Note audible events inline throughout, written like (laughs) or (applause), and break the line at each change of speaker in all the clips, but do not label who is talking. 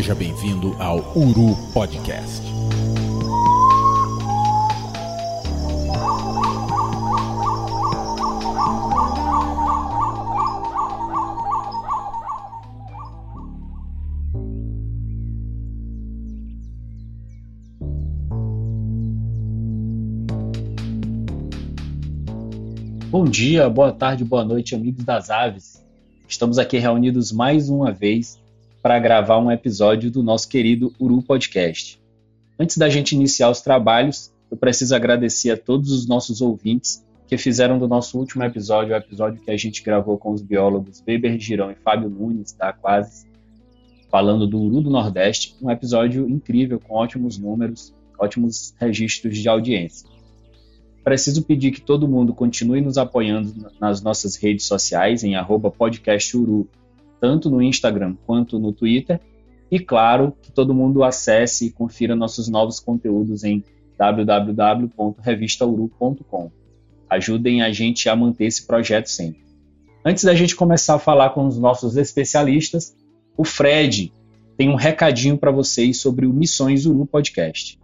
Seja bem-vindo ao Uru Podcast.
Bom dia, boa tarde, boa noite, amigos das aves. Estamos aqui reunidos mais uma vez para gravar um episódio do nosso querido Uru Podcast. Antes da gente iniciar os trabalhos, eu preciso agradecer a todos os nossos ouvintes que fizeram do nosso último episódio, o episódio que a gente gravou com os biólogos Weber Girão e Fábio Nunes, da Quase, falando do Uru do Nordeste, um episódio incrível, com ótimos números, ótimos registros de audiência. Preciso pedir que todo mundo continue nos apoiando nas nossas redes sociais, em podcasturu, tanto no Instagram quanto no Twitter. E claro, que todo mundo acesse e confira nossos novos conteúdos em www.revistauru.com. Ajudem a gente a manter esse projeto sempre. Antes da gente começar a falar com os nossos especialistas, o Fred tem um recadinho para vocês sobre o Missões Uru Podcast.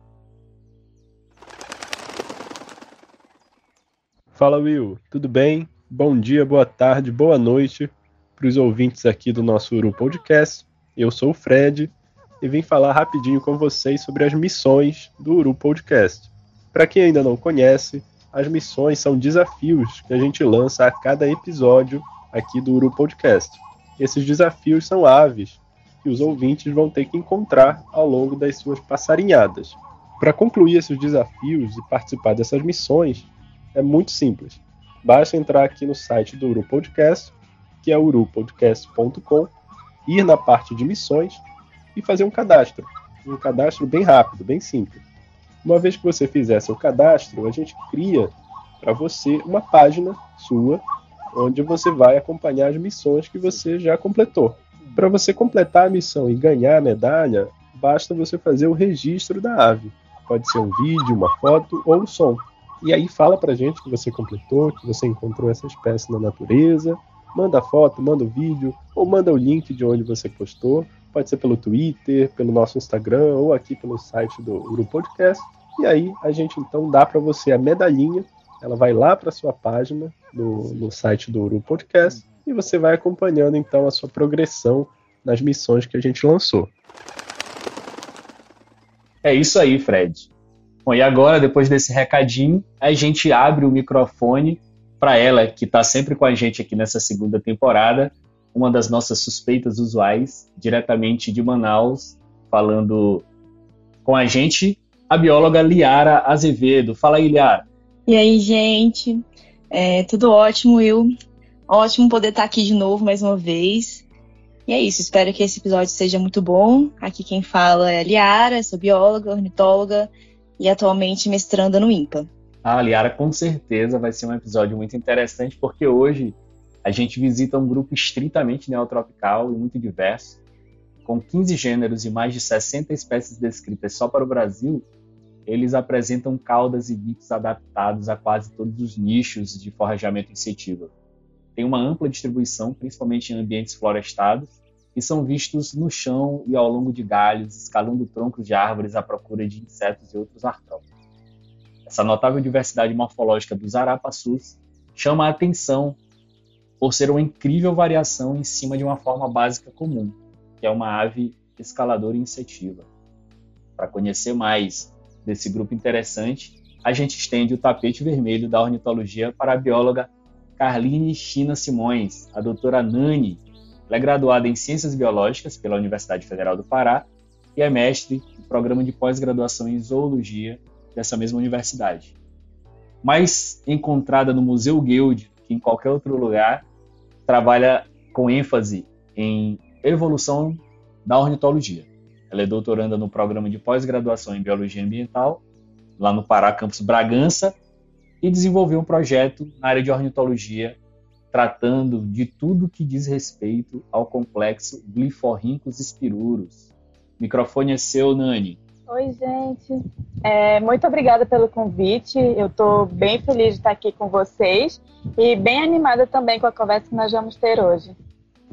Fala Will, tudo bem? Bom dia, boa tarde, boa noite para os ouvintes aqui do nosso Uru Podcast. Eu sou o Fred e vim falar rapidinho com vocês sobre as missões do Uru Podcast. Para quem ainda não conhece, as missões são desafios que a gente lança a cada episódio aqui do Uru Podcast. Esses desafios são aves que os ouvintes vão ter que encontrar ao longo das suas passarinhadas. Para concluir esses desafios e participar dessas missões, é muito simples. Basta entrar aqui no site do Uru Podcast, que é urupodcast.com, ir na parte de missões e fazer um cadastro. Um cadastro bem rápido, bem simples. Uma vez que você fizer seu cadastro, a gente cria para você uma página sua onde você vai acompanhar as missões que você já completou. Para você completar a missão e ganhar a medalha, basta você fazer o registro da ave. Pode ser um vídeo, uma foto ou um som. E aí fala pra gente que você completou, que você encontrou essa espécie na natureza. Manda foto, manda o vídeo, ou manda o link de onde você postou. Pode ser pelo Twitter, pelo nosso Instagram, ou aqui pelo site do Grupo Podcast. E aí a gente então dá para você a medalhinha. Ela vai lá para sua página no, no site do Uru Podcast e você vai acompanhando então a sua progressão nas missões que a gente lançou.
É isso aí, Fred. Bom, e agora, depois desse recadinho, a gente abre o microfone para ela, que está sempre com a gente aqui nessa segunda temporada, uma das nossas suspeitas usuais, diretamente de Manaus, falando com a gente, a bióloga Liara Azevedo. Fala aí, Liara.
E aí, gente? É, tudo ótimo, Will. Ótimo poder estar aqui de novo mais uma vez. E é isso, espero que esse episódio seja muito bom. Aqui quem fala é a Liara, sou bióloga, ornitóloga e atualmente mestranda no IMPA.
Ah, Liara, com certeza vai ser um episódio muito interessante, porque hoje a gente visita um grupo estritamente neotropical e muito diverso, com 15 gêneros e mais de 60 espécies descritas só para o Brasil, eles apresentam caudas e bicos adaptados a quase todos os nichos de forrajamento insetivo. Tem uma ampla distribuição, principalmente em ambientes florestados, e são vistos no chão e ao longo de galhos, escalando troncos de árvores à procura de insetos e outros artrópodes. Essa notável diversidade morfológica dos arapaçus chama a atenção por ser uma incrível variação em cima de uma forma básica comum, que é uma ave escaladora insetiva. Para conhecer mais desse grupo interessante, a gente estende o tapete vermelho da ornitologia para a bióloga Carline China Simões, a doutora Nani, ela é graduada em Ciências Biológicas pela Universidade Federal do Pará e é mestre no programa de pós-graduação em Zoologia dessa mesma universidade. Mais encontrada no Museu Guild que em qualquer outro lugar, trabalha com ênfase em evolução da ornitologia. Ela é doutoranda no programa de pós-graduação em Biologia Ambiental, lá no Pará, campus Bragança, e desenvolveu um projeto na área de ornitologia tratando de tudo que diz respeito ao complexo Gliforhynchus spiruros. O microfone é seu, Nani.
Oi, gente. É, muito obrigada pelo convite. Eu estou bem feliz de estar aqui com vocês e bem animada também com a conversa que nós vamos ter hoje.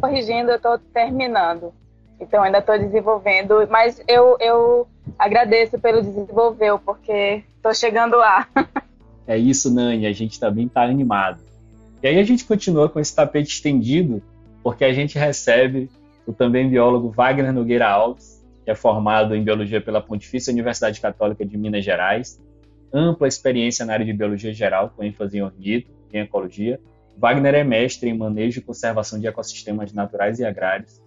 Corrigindo, eu estou terminando. Então ainda estou desenvolvendo, mas eu, eu agradeço pelo desenvolver, porque estou chegando lá. (laughs)
É isso, Nani, a gente também está animado. E aí a gente continua com esse tapete estendido, porque a gente recebe o também biólogo Wagner Nogueira Alves, que é formado em biologia pela Pontifícia Universidade Católica de Minas Gerais, ampla experiência na área de biologia geral, com ênfase em ornito e ecologia. Wagner é mestre em manejo e conservação de ecossistemas naturais e agrários.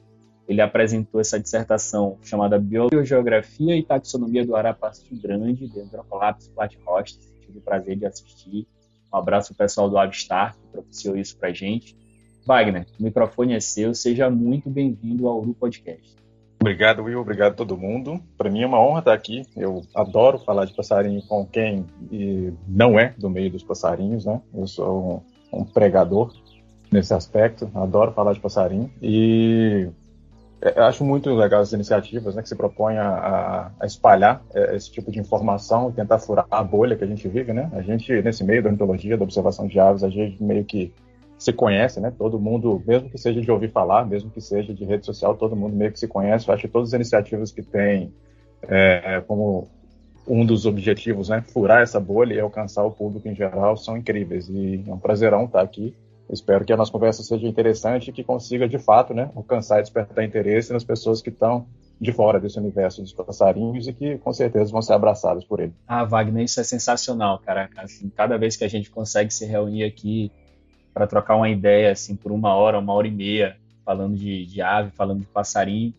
Ele apresentou essa dissertação chamada Biogeografia e Taxonomia do Arapaçu Grande, de Androcolapis platyhostis. Tive o prazer de assistir um abraço ao pessoal do Avistar, que propiciou isso para gente. Wagner, o microfone é seu, seja muito bem-vindo ao Uru Podcast.
Obrigado, Will, obrigado a todo mundo. Para mim é uma honra estar aqui. Eu adoro falar de passarinho com quem não é do meio dos passarinhos, né? Eu sou um, um pregador nesse aspecto, adoro falar de passarinho e é, acho muito legal as iniciativas né, que se propõem a, a, espalhar é, esse tipo de informação e tentar furar a bolha que a gente vive, né? A gente, nesse meio da ornitologia, da observação de aves, a gente meio que se conhece, né? Todo mundo, mesmo que seja de ouvir falar, mesmo que seja de rede social, todo mundo meio que se conhece. Eu acho que todas as iniciativas que têm é, como um dos objetivos, né, furar essa bolha e alcançar o público em geral, são incríveis. E é um prazerão estar aqui Espero que a nossa conversa seja interessante e que consiga, de fato, né, alcançar e despertar interesse nas pessoas que estão de fora desse universo dos passarinhos e que com certeza vão ser abraçados por ele.
Ah, Wagner, isso é sensacional, cara. Assim, cada vez que a gente consegue se reunir aqui para trocar uma ideia, assim, por uma hora, uma hora e meia, falando de, de ave, falando de passarinho,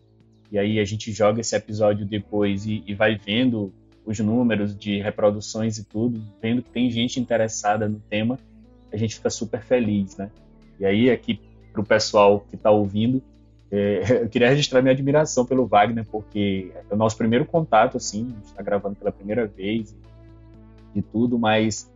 e aí a gente joga esse episódio depois e, e vai vendo os números de reproduções e tudo, vendo que tem gente interessada no tema a gente fica super feliz, né? E aí, aqui, para o pessoal que está ouvindo, é, (laughs) eu queria registrar minha admiração pelo Wagner, porque é o nosso primeiro contato, assim, a gente está gravando pela primeira vez e tudo, mas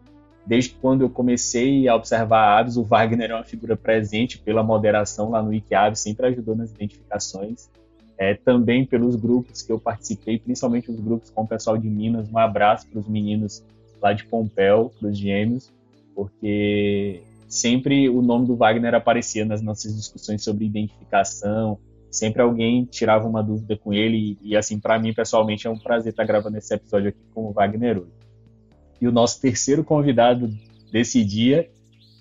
desde quando eu comecei a observar aves, o Wagner é uma figura presente pela moderação lá no Wikiaves, sempre ajudou nas identificações. É, também pelos grupos que eu participei, principalmente os grupos com o pessoal de Minas. Um abraço para os meninos lá de Pompéu, para os gêmeos porque sempre o nome do Wagner aparecia nas nossas discussões sobre identificação, sempre alguém tirava uma dúvida com ele, e, assim, para mim, pessoalmente, é um prazer estar gravando esse episódio aqui com o Wagner hoje. E o nosso terceiro convidado desse dia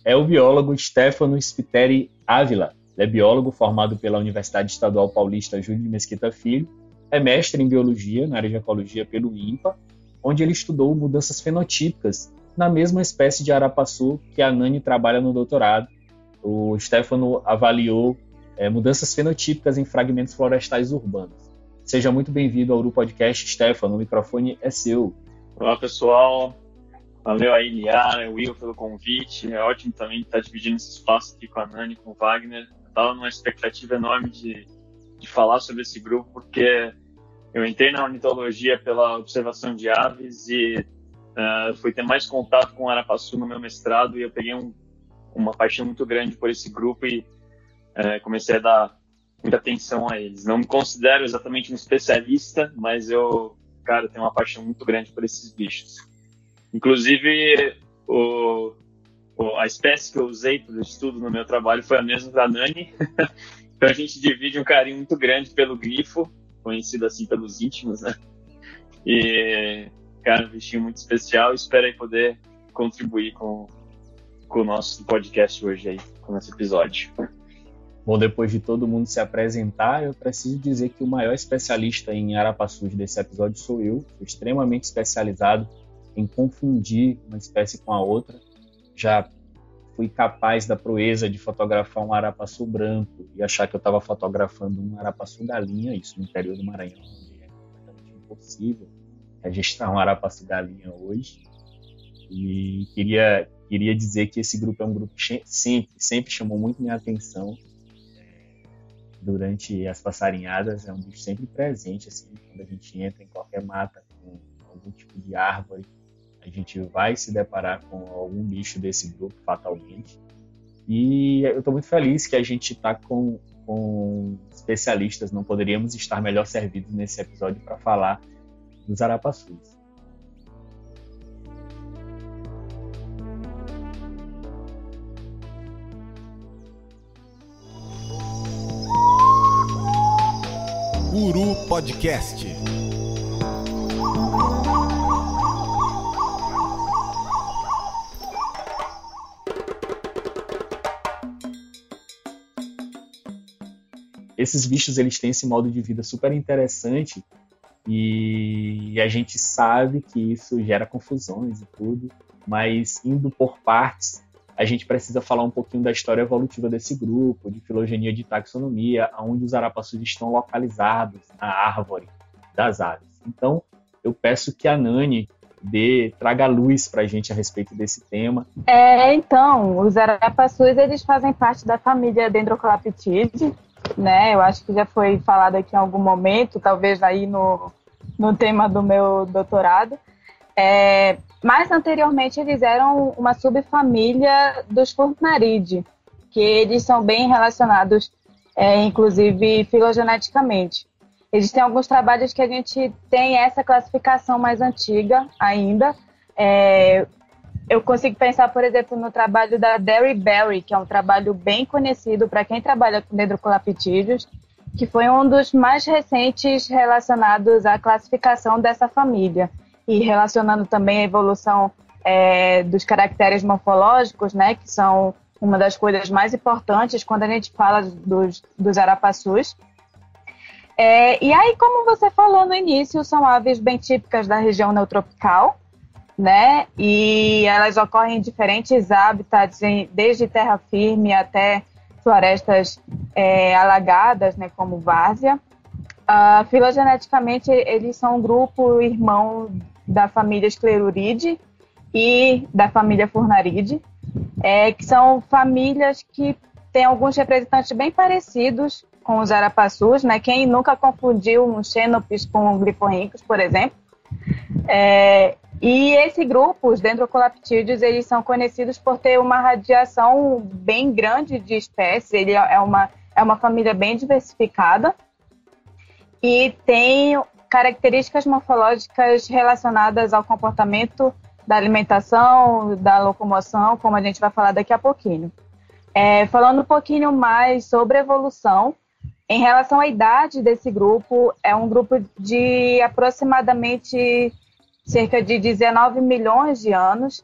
é o biólogo Stefano Spiteri Ávila. Ele é biólogo formado pela Universidade Estadual Paulista Júlio de Mesquita Filho, é mestre em biologia na área de ecologia pelo INPA, onde ele estudou mudanças fenotípicas na mesma espécie de arapaçu que a Nani trabalha no doutorado. O Stefano avaliou é, mudanças fenotípicas em fragmentos florestais urbanos. Seja muito bem-vindo ao Uru Podcast, Stefano. O microfone é seu.
Olá, pessoal. Valeu aí, Liara, Will, pelo convite. É ótimo também estar dividindo esse espaço aqui com a Nani, com o Wagner. Estava numa expectativa enorme de, de falar sobre esse grupo, porque eu entrei na ornitologia pela observação de aves e Uh, fui ter mais contato com Arapaçu no meu mestrado e eu peguei um, uma paixão muito grande por esse grupo e uh, comecei a dar muita atenção a eles. Não me considero exatamente um especialista, mas eu, cara, tenho uma paixão muito grande por esses bichos. Inclusive, o, o, a espécie que eu usei para o estudo no meu trabalho foi a mesma da Nani. (laughs) então a gente divide um carinho muito grande pelo grifo, conhecido assim pelos íntimos, né? E cara, um bichinho muito especial. Espero aí poder contribuir com, com o nosso podcast hoje aí, com esse episódio.
Bom, depois de todo mundo se apresentar, eu preciso dizer que o maior especialista em arapaçus desse episódio sou eu. Extremamente especializado em confundir uma espécie com a outra. Já fui capaz da proeza de fotografar um arapaçu branco e achar que eu estava fotografando um arapaçu galinha, isso no interior do Maranhão, onde é completamente impossível registrar um Arapaçu Galinha hoje. E queria, queria dizer que esse grupo é um grupo que sempre, sempre chamou muito minha atenção durante as passarinhadas. É um bicho sempre presente, assim, quando a gente entra em qualquer mata com algum tipo de árvore, a gente vai se deparar com algum bicho desse grupo, fatalmente. E eu estou muito feliz que a gente está com, com especialistas, não poderíamos estar melhor servidos nesse episódio para falar dos arapaçus.
Uru Podcast.
Esses bichos eles têm esse modo de vida super interessante e a gente sabe que isso gera confusões e tudo, mas indo por partes, a gente precisa falar um pouquinho da história evolutiva desse grupo, de filogenia de taxonomia, onde os arapaçus estão localizados na árvore das aves. Então, eu peço que a Nani dê, traga luz para a gente a respeito desse tema.
É, então, os arapaçus eles fazem parte da família Dendroclaptidae, né? Eu acho que já foi falado aqui em algum momento, talvez aí no, no tema do meu doutorado. É, mas anteriormente eles eram uma subfamília dos Furnaridae, que eles são bem relacionados, é, inclusive filogeneticamente. Existem alguns trabalhos que a gente tem essa classificação mais antiga ainda. É, eu consigo pensar, por exemplo, no trabalho da Derry Berry, que é um trabalho bem conhecido para quem trabalha com dendrocolaptídeos, que foi um dos mais recentes relacionados à classificação dessa família e relacionando também a evolução é, dos caracteres morfológicos, né, que são uma das coisas mais importantes quando a gente fala dos, dos arapaçus. É, e aí, como você falou no início, são aves bem típicas da região neotropical, né? E elas ocorrem em diferentes hábitats, desde terra firme até florestas é, alagadas, né, como várzea. Uh, filogeneticamente, eles são um grupo irmão da família Scleruride e da família Furnaride, é, que são famílias que têm alguns representantes bem parecidos com os arapaçus, né? Quem nunca confundiu um xenopis com um gliforrincus, por exemplo. É, e esse grupo, os dendrocolaptídeos, eles são conhecidos por ter uma radiação bem grande de espécies. Ele é uma, é uma família bem diversificada e tem características morfológicas relacionadas ao comportamento da alimentação, da locomoção, como a gente vai falar daqui a pouquinho. É, falando um pouquinho mais sobre evolução, em relação à idade desse grupo, é um grupo de aproximadamente cerca de 19 milhões de anos,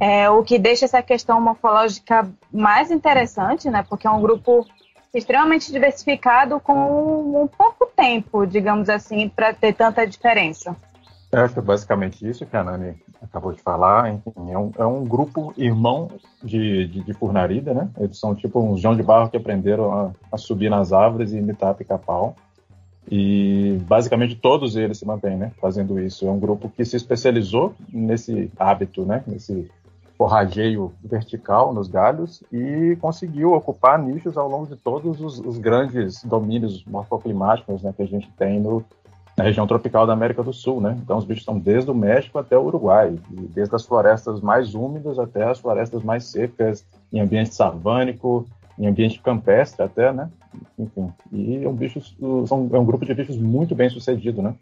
é, o que deixa essa questão morfológica mais interessante, né, porque é um grupo extremamente diversificado com um pouco tempo, digamos assim, para ter tanta diferença.
Eu acho é basicamente isso que a Nani acabou de falar. Enfim, é, um, é um grupo irmão de, de, de, Furnarida, né? Eles são tipo uns João de Barro que aprenderam a, a subir nas árvores e imitar pica-pau. E basicamente todos eles se mantêm, né? Fazendo isso. É um grupo que se especializou nesse hábito, né? Nesse forrageio vertical nos galhos e conseguiu ocupar nichos ao longo de todos os, os grandes domínios morfoclimáticos né, que a gente tem no, na região tropical da América do Sul. Né? Então, os bichos estão desde o México até o Uruguai, desde as florestas mais úmidas até as florestas mais secas, em ambiente savânico, em ambiente campestre até, né? Enfim, e é um, bicho, são, é um grupo de bichos muito bem sucedido, né?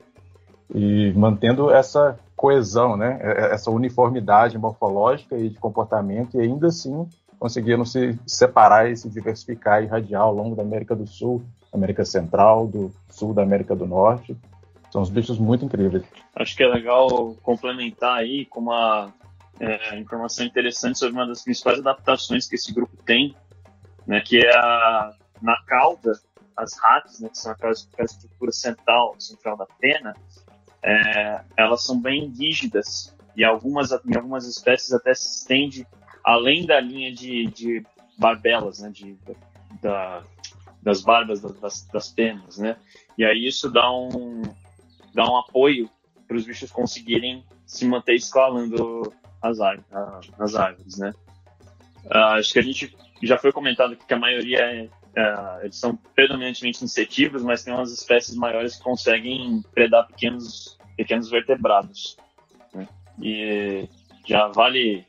E mantendo essa coesão, né? É, é, essa uniformidade morfológica e de comportamento, e ainda assim conseguiram se separar e se diversificar e irradiar ao longo da América do Sul, América Central, do Sul da América do Norte. São uns bichos muito incríveis.
Acho que é legal complementar aí com uma é, informação interessante sobre uma das principais adaptações que esse grupo tem, né, que é a, na cauda, as ratas, né, que são aquela, aquela estrutura central, central da pena, é, elas são bem rígidas e algumas, em algumas espécies até se estende além da linha de, de barbelas, né, de, da, das barbas das, das penas, né? E aí isso dá um, dá um apoio para os bichos conseguirem se manter escalando as, as árvores, né? Uh, acho que a gente já foi comentado que a maioria é, é, eles são predominantemente insetívoros, mas tem umas espécies maiores que conseguem predar pequenos, pequenos vertebrados. Né? E já vale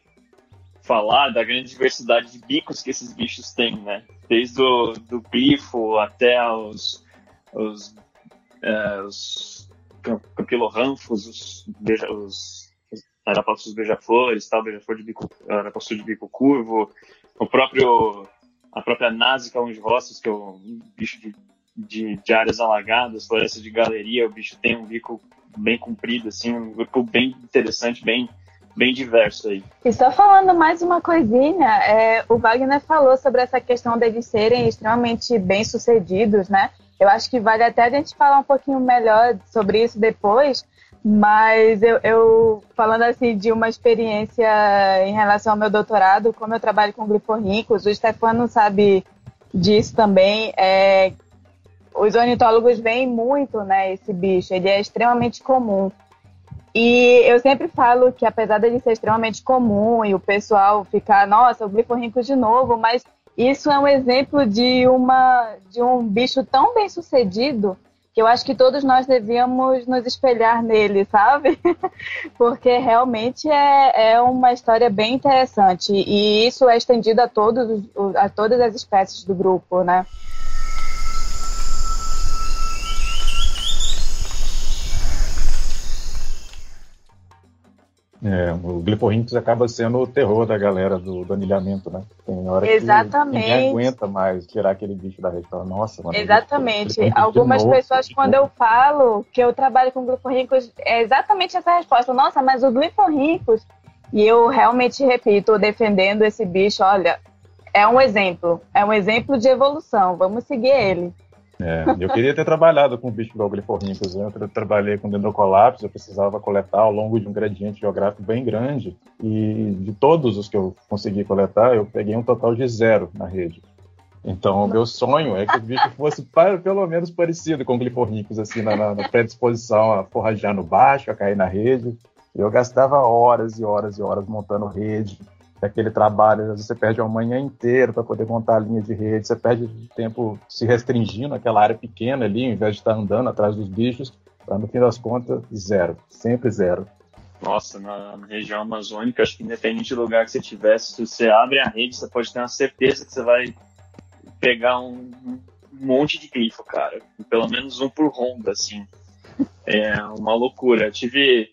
falar da grande diversidade de bicos que esses bichos têm, né? Desde o do grifo até os, os, é, os campilorranfos, os, beija, os arapaços beija-flores, tal, beija-flor de bico, arapaçu de bico curvo, o próprio a própria Násica rostos, que é um bicho de de, de áreas alagadas, floresta de galeria, o bicho tem um bico bem comprido, assim, um bico bem interessante, bem, bem diverso aí.
E só falando mais uma coisinha, é, o Wagner falou sobre essa questão deles serem extremamente bem sucedidos, né? Eu acho que vale até a gente falar um pouquinho melhor sobre isso depois, mas eu, eu, falando assim de uma experiência em relação ao meu doutorado, como eu trabalho com gliforricos, o Stefano sabe disso também, é, os ornitólogos veem muito né, esse bicho, ele é extremamente comum. E eu sempre falo que apesar dele ser extremamente comum e o pessoal ficar, nossa, o gliforrinco de novo, mas isso é um exemplo de, uma, de um bicho tão bem sucedido que eu acho que todos nós devíamos nos espelhar nele, sabe? (laughs) Porque realmente é, é uma história bem interessante e isso é estendido a, todos, a todas as espécies do grupo, né?
É, o gliforrintus acaba sendo o terror da galera do, do anilhamento, né? Tem hora
Exatamente.
que ninguém aguenta mais tirar aquele bicho da rede. Nossa, mano.
Exatamente. Algumas pessoas, tipo... quando eu falo que eu trabalho com gliforrincos, é exatamente essa resposta. Nossa, mas o gliforrincos... E eu realmente repito, defendendo esse bicho, olha, é um exemplo. É um exemplo de evolução. Vamos seguir ele.
É, eu queria ter trabalhado com bicho igual gliforrincus. Eu trabalhei com dendrocolapso, eu precisava coletar ao longo de um gradiente geográfico bem grande. E de todos os que eu consegui coletar, eu peguei um total de zero na rede. Então, o meu sonho é que o bicho fosse pelo menos parecido com gliforrincus, assim, na, na predisposição a forragear no baixo, a cair na rede. Eu gastava horas e horas e horas montando rede, aquele trabalho, às vezes você perde uma manhã inteira para poder montar a linha de rede, você perde tempo se restringindo aquela área pequena ali, ao invés de estar andando atrás dos bichos, para no fim das contas, zero, sempre zero.
Nossa, na, na, região amazônica, acho que independente do lugar que você tivesse, se você abre a rede, você pode ter uma certeza que você vai pegar um, um monte de grifo, cara. Pelo menos um por ronda, assim. É uma loucura. Eu tive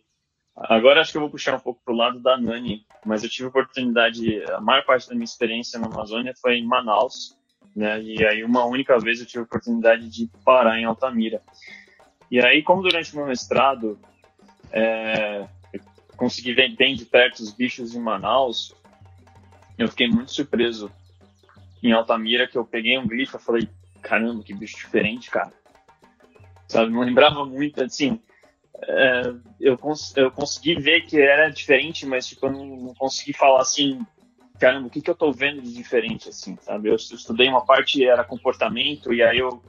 Agora acho que eu vou puxar um pouco pro lado da Nani, mas eu tive oportunidade, a maior parte da minha experiência na Amazônia foi em Manaus, né? E aí uma única vez eu tive oportunidade de parar em Altamira. E aí, como durante o meu mestrado é, consegui ver bem de perto os bichos em Manaus, eu fiquei muito surpreso em Altamira que eu peguei um glifo e falei, caramba, que bicho diferente, cara. Sabe, não lembrava muito, assim, é, eu, cons eu consegui ver que era diferente, mas tipo, eu não, não consegui falar assim, caramba, o que, que eu tô vendo de diferente, assim, sabe? Eu estudei uma parte, era comportamento, e aí eu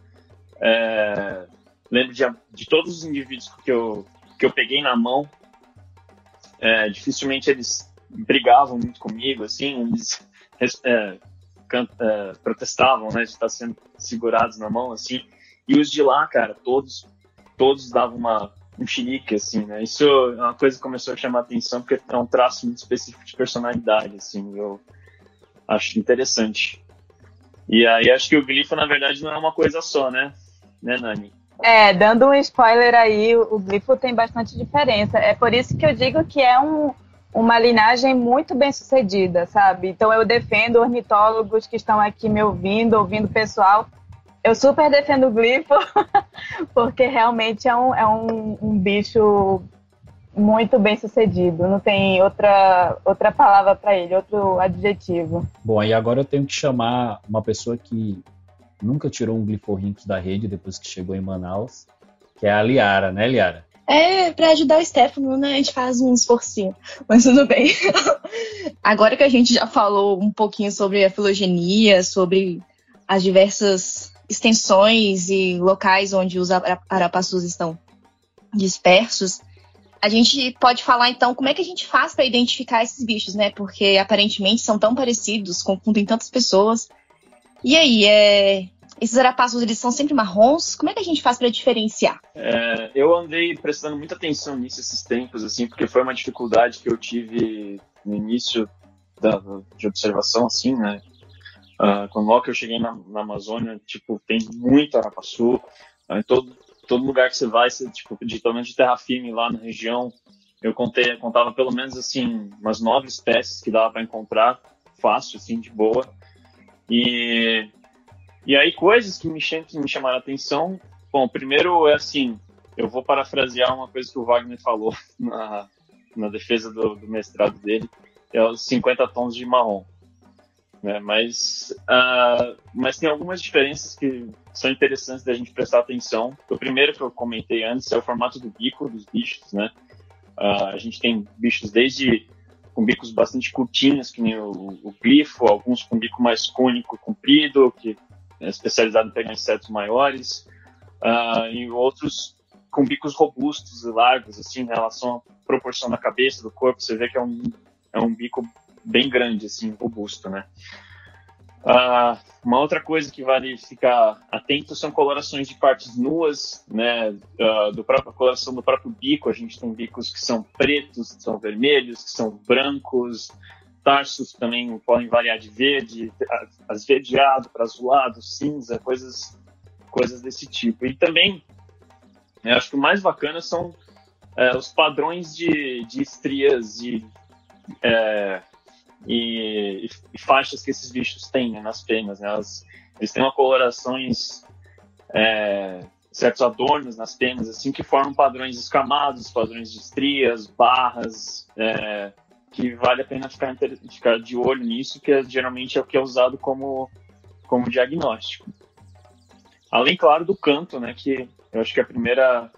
é, lembro de, de todos os indivíduos que eu, que eu peguei na mão, é, dificilmente eles brigavam muito comigo, assim, eles é, é, protestavam, né, de estar sendo segurados na mão, assim, e os de lá, cara, todos, todos davam uma um chilique, assim, né? Isso é uma coisa que começou a chamar a atenção porque é um traço muito específico de personalidade, assim, eu acho interessante. E aí acho que o glifo, na verdade, não é uma coisa só, né? Né, Nani?
É, dando um spoiler aí, o glifo tem bastante diferença. É por isso que eu digo que é um, uma linhagem muito bem sucedida, sabe? Então eu defendo ornitólogos que estão aqui me ouvindo, ouvindo o pessoal, eu super defendo o glifo, (laughs) porque realmente é um, é um, um bicho muito bem sucedido. Não tem outra, outra palavra para ele, outro adjetivo.
Bom, e agora eu tenho que chamar uma pessoa que nunca tirou um gliforrinto da rede depois que chegou em Manaus, que é a Liara, né, Liara?
É, para ajudar o Stefano, né? A gente faz um esforcinho, mas tudo bem. (laughs) Agora que a gente já falou um pouquinho sobre a filogenia, sobre as diversas extensões e locais onde os arapaçus estão dispersos, a gente pode falar então como é que a gente faz para identificar esses bichos, né? Porque aparentemente são tão parecidos, confundem tantas pessoas. E aí, é... esses arapaçus eles são sempre marrons? Como é que a gente faz para diferenciar?
É, eu andei prestando muita atenção nisso esses tempos, assim, porque foi uma dificuldade que eu tive no início da, de observação, assim, né? Uh, quando logo eu cheguei na, na Amazônia, tipo, tem muito arapaçu. Uh, em todo, todo lugar que você vai, você, tipo, menos de terra firme lá na região, eu contei, contava pelo menos, assim, umas nove espécies que dava para encontrar fácil, assim, de boa. E E aí, coisas que me, que me chamaram a atenção. Bom, primeiro é assim: eu vou parafrasear uma coisa que o Wagner falou (laughs) na, na defesa do, do mestrado dele: é os 50 tons de marrom. Né? Mas, uh, mas tem algumas diferenças que são interessantes da gente prestar atenção. O primeiro que eu comentei antes é o formato do bico dos bichos, né? Uh, a gente tem bichos desde com bicos bastante curtinhos, que nem o, o glifo, alguns com bico mais cônico, comprido, que é especializado em pegar insetos maiores, uh, e outros com bicos robustos e largos, assim, em relação à proporção da cabeça, do corpo, você vê que é um, é um bico bem grande, assim, robusto, né? Uh, uma outra coisa que vale ficar atento são colorações de partes nuas, né? Uh, do próprio, a coloração do próprio bico. A gente tem bicos que são pretos, que são vermelhos, que são brancos. Tarsos também podem variar de verde, esverdeado para azulado, cinza, coisas, coisas desse tipo. E também, eu acho que o mais bacana são uh, os padrões de, de estrias e e, e, faixas que esses bichos têm né, nas penas. Né? Elas, eles têm uma colorações, é, certos adornos nas penas, assim, que formam padrões escamados, padrões de estrias, barras, é, que vale a pena ficar, ficar de olho nisso, que é, geralmente é o que é usado como, como diagnóstico. Além, claro, do canto, né, que eu acho que é a primeira,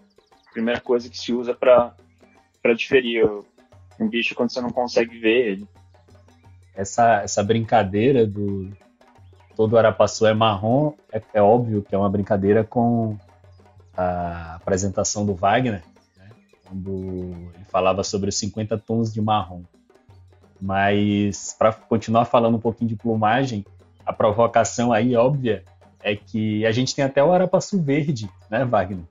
primeira coisa que se usa para diferir um bicho quando você não consegue ver ele
essa, essa brincadeira do todo Arapaçu é marrom, é, é, óbvio que é uma brincadeira com a apresentação do Wagner, né? quando ele falava sobre os 50 tons de marrom. Mas, para continuar falando um pouquinho de plumagem, a provocação aí óbvia é que a gente tem até o Arapaçu verde, né, Wagner?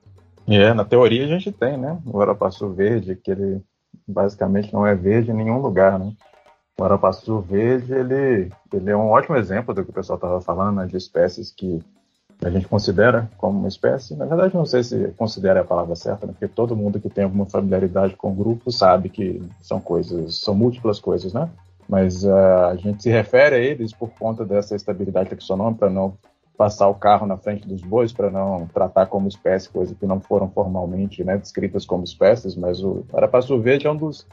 É, na teoria a gente tem, né? O Arapaçu verde, que ele basicamente não é verde em nenhum lugar, né? O arapaçu verde, ele, ele é um ótimo exemplo do que o pessoal estava falando, né, de espécies que a gente considera como uma espécie. Na verdade, não sei se considera a palavra certa, né, porque todo mundo que tem alguma familiaridade com o grupo sabe que são coisas, são múltiplas coisas, né? Mas uh, a gente se refere a eles por conta dessa estabilidade taxonômica, para não passar o carro na frente dos bois, para não tratar como espécie coisas que não foram formalmente né, descritas como espécies, mas o arapaçu verde é um dos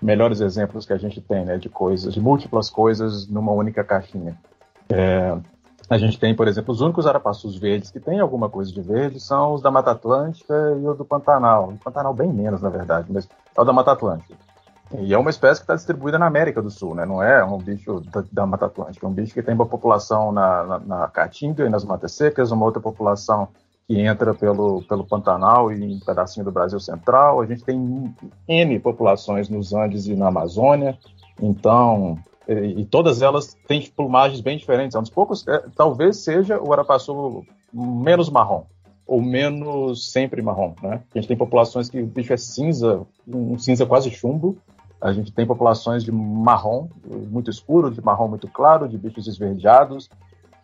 melhores exemplos que a gente tem, né, de coisas, de múltiplas coisas numa única caixinha. É, a gente tem, por exemplo, os únicos arapaçus verdes que tem alguma coisa de verde são os da Mata Atlântica e o do Pantanal. O Pantanal bem menos, na verdade, mas é o da Mata Atlântica. E é uma espécie que está distribuída na América do Sul, né? Não é um bicho da, da Mata Atlântica, é um bicho que tem uma população na, na, na Caatinga e nas matas secas, uma outra população que entra pelo, pelo Pantanal e um pedacinho do Brasil Central. A gente tem N populações nos Andes e na Amazônia. Então, e, e todas elas têm plumagens bem diferentes. É um dos poucos, é, talvez seja o arapaçu menos marrom, ou menos sempre marrom. Né? A gente tem populações que o bicho é cinza, um cinza quase chumbo. A gente tem populações de marrom muito escuro, de marrom muito claro, de bichos esverdeados.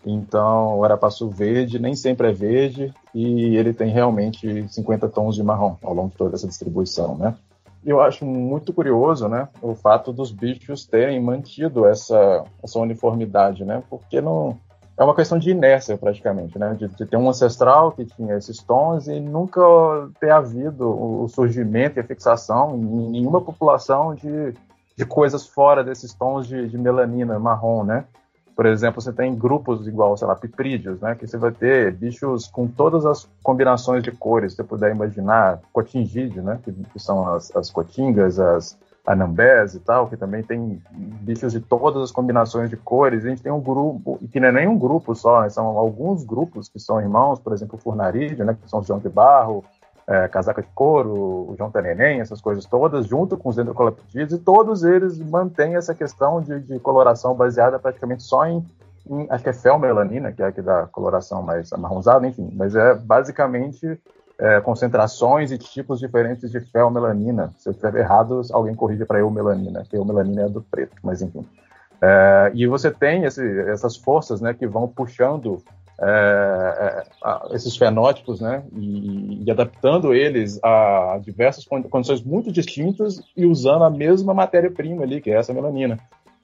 Então, o arapaçu verde nem sempre é verde e ele tem realmente 50 tons de marrom ao longo de toda essa distribuição, né? Eu acho muito curioso, né, o fato dos bichos terem mantido essa, essa uniformidade, né? Porque não é uma questão de inércia praticamente, né? De, de ter um ancestral que tinha esses tons e nunca ter havido o surgimento e a fixação em nenhuma população de, de coisas fora desses tons de, de melanina marrom, né? Por exemplo, você tem grupos igual, sei lá, piprídeos, né? Que você vai ter bichos com todas as combinações de cores, se você puder imaginar, cotingídeo, né? Que, que são as, as cotingas, as anambés e tal, que também tem bichos de todas as combinações de cores. A gente tem um grupo, que não é nem um grupo só, né? são alguns grupos que são irmãos, por exemplo, o Furnarídeo, né? Que são os João de Barro, é, casaca de couro, o João Neném, essas coisas todas, junto com os dendrocolaptídeos, e todos eles mantêm essa questão de, de coloração baseada praticamente só em, em, acho que é felmelanina, que é a que dá coloração mais amarronzada, enfim, mas é basicamente é, concentrações e tipos diferentes de felmelanina. Se eu estiver errado, alguém corrige para eumelanina, que eumelanina é do preto, mas enfim. É, e você tem esse, essas forças né, que vão puxando é, é, esses fenótipos, né, e, e, adaptando eles a diversas condições muito distintas e usando a mesma matéria-prima ali, que é essa melanina.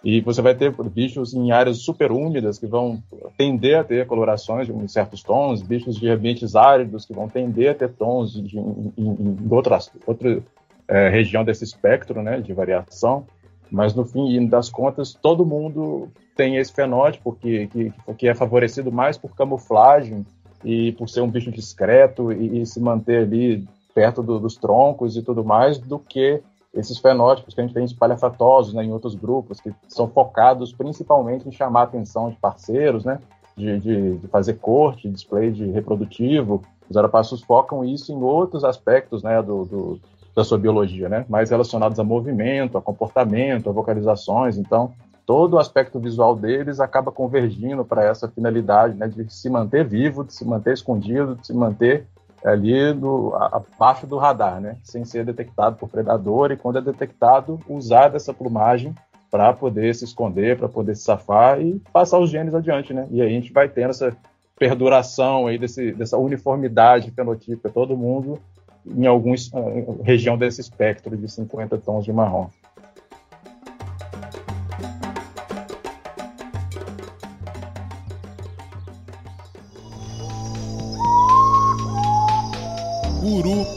E você vai ter bichos em áreas super úmidas que vão tender a ter colorações em certos tons, bichos de ambientes áridos que vão tender a ter tons de, em, em, em outras, outra é, região desse espectro né, de variação. Mas no fim das contas, todo mundo tem esse fenótipo que, que, que é favorecido mais por camuflagem e por ser um bicho discreto e, e se manter ali perto do, dos troncos e tudo mais, do que esses fenótipos que a gente tem espalhafatosos né, em outros grupos, que são focados principalmente em chamar a atenção de parceiros, né, de, de, de fazer corte, display de reprodutivo. Os arapaçus focam isso em outros aspectos né, do, do, da sua biologia, né, mais relacionados a movimento, a comportamento, a vocalizações. Então, todo o aspecto visual deles acaba convergindo para essa finalidade né, de se manter vivo, de se manter escondido, de se manter ali do, abaixo do radar, né? Sem ser detectado por predador e quando é detectado, usar dessa plumagem para poder se esconder, para poder se safar e passar os genes adiante, né? E aí a gente vai tendo essa perduração aí desse, dessa uniformidade fenotípica, todo mundo em alguma uh, região desse espectro de 50 tons de marrom.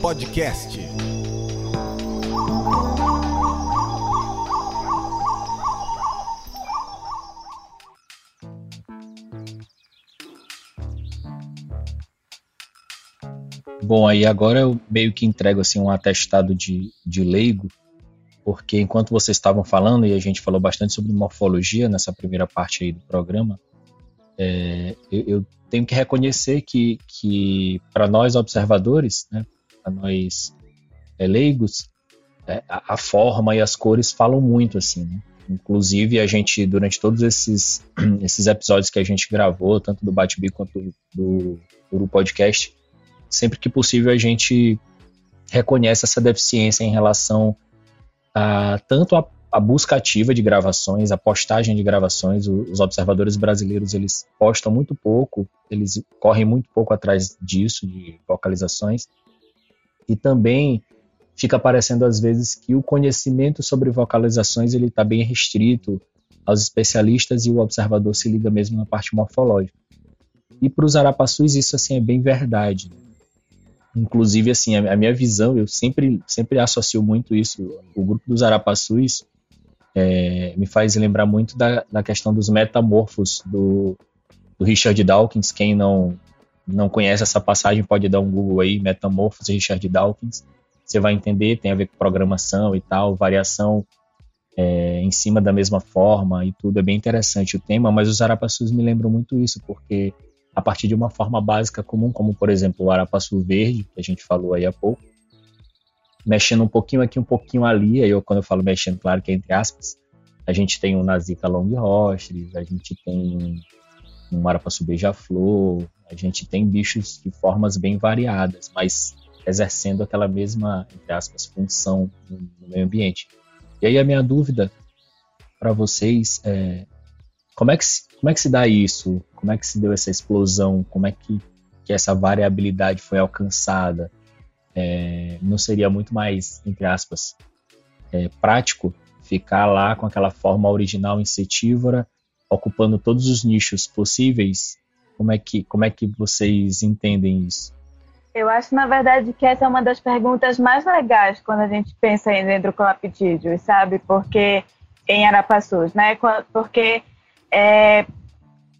Podcast.
Bom, aí agora eu meio que entrego assim um atestado de, de leigo, porque enquanto vocês estavam falando, e a gente falou bastante sobre morfologia nessa primeira parte aí do programa, é, eu, eu, tenho que reconhecer que, que para nós observadores, né, para nós é, leigos, é, a, a, forma e as cores falam muito assim. Né? Inclusive a gente durante todos esses (clears throat) esses episódios que a gente gravou, tanto do Bate quanto do, do, do podcast, sempre que possível a gente reconhece essa deficiência em relação a tanto a a busca ativa de gravações, a postagem de gravações, os observadores brasileiros eles postam muito pouco, eles correm muito pouco atrás disso, de vocalizações, e também fica parecendo às vezes que o conhecimento sobre vocalizações ele está bem restrito aos especialistas e o observador se liga mesmo na parte morfológica. E para os arapaçus isso assim é bem verdade. Inclusive assim a, minha visão eu sempre sempre associo muito isso. O grupo dos arapaçus é, me faz lembrar muito da, da questão dos metamorfos do, do, Richard Dawkins. Quem não, não conhece essa passagem pode dar um Google aí, Metamorfos Richard Dawkins. Você vai entender, tem a ver com programação e tal, variação é, em cima da mesma forma e tudo. É bem interessante o tema, mas os arapaçus me lembram muito isso, porque a partir de uma forma básica comum, como por exemplo o arapaçu verde, que a gente falou aí há pouco, mexendo um pouquinho aqui, um pouquinho ali. Aí eu, quando eu falo mexendo, claro que é entre aspas, a gente tem um Nazica long a gente tem um Marapaçu beija-flor, a gente tem bichos de formas bem variadas, mas exercendo aquela mesma, entre aspas, função no, no meio ambiente. E aí a minha dúvida para vocês é como é, que se, como é que se dá isso? Como é que se deu essa explosão? Como é que, que essa variabilidade foi alcançada? É, não seria muito mais, entre aspas, é, prático ficar lá com aquela forma original insetívora, ocupando todos os nichos possíveis? Como é que, como é que vocês entendem isso?
Eu acho, na verdade, que essa é uma das perguntas mais legais quando a gente pensa em dendrocolaptídeos, sabe? Porque em arapaçus, né? Porque é,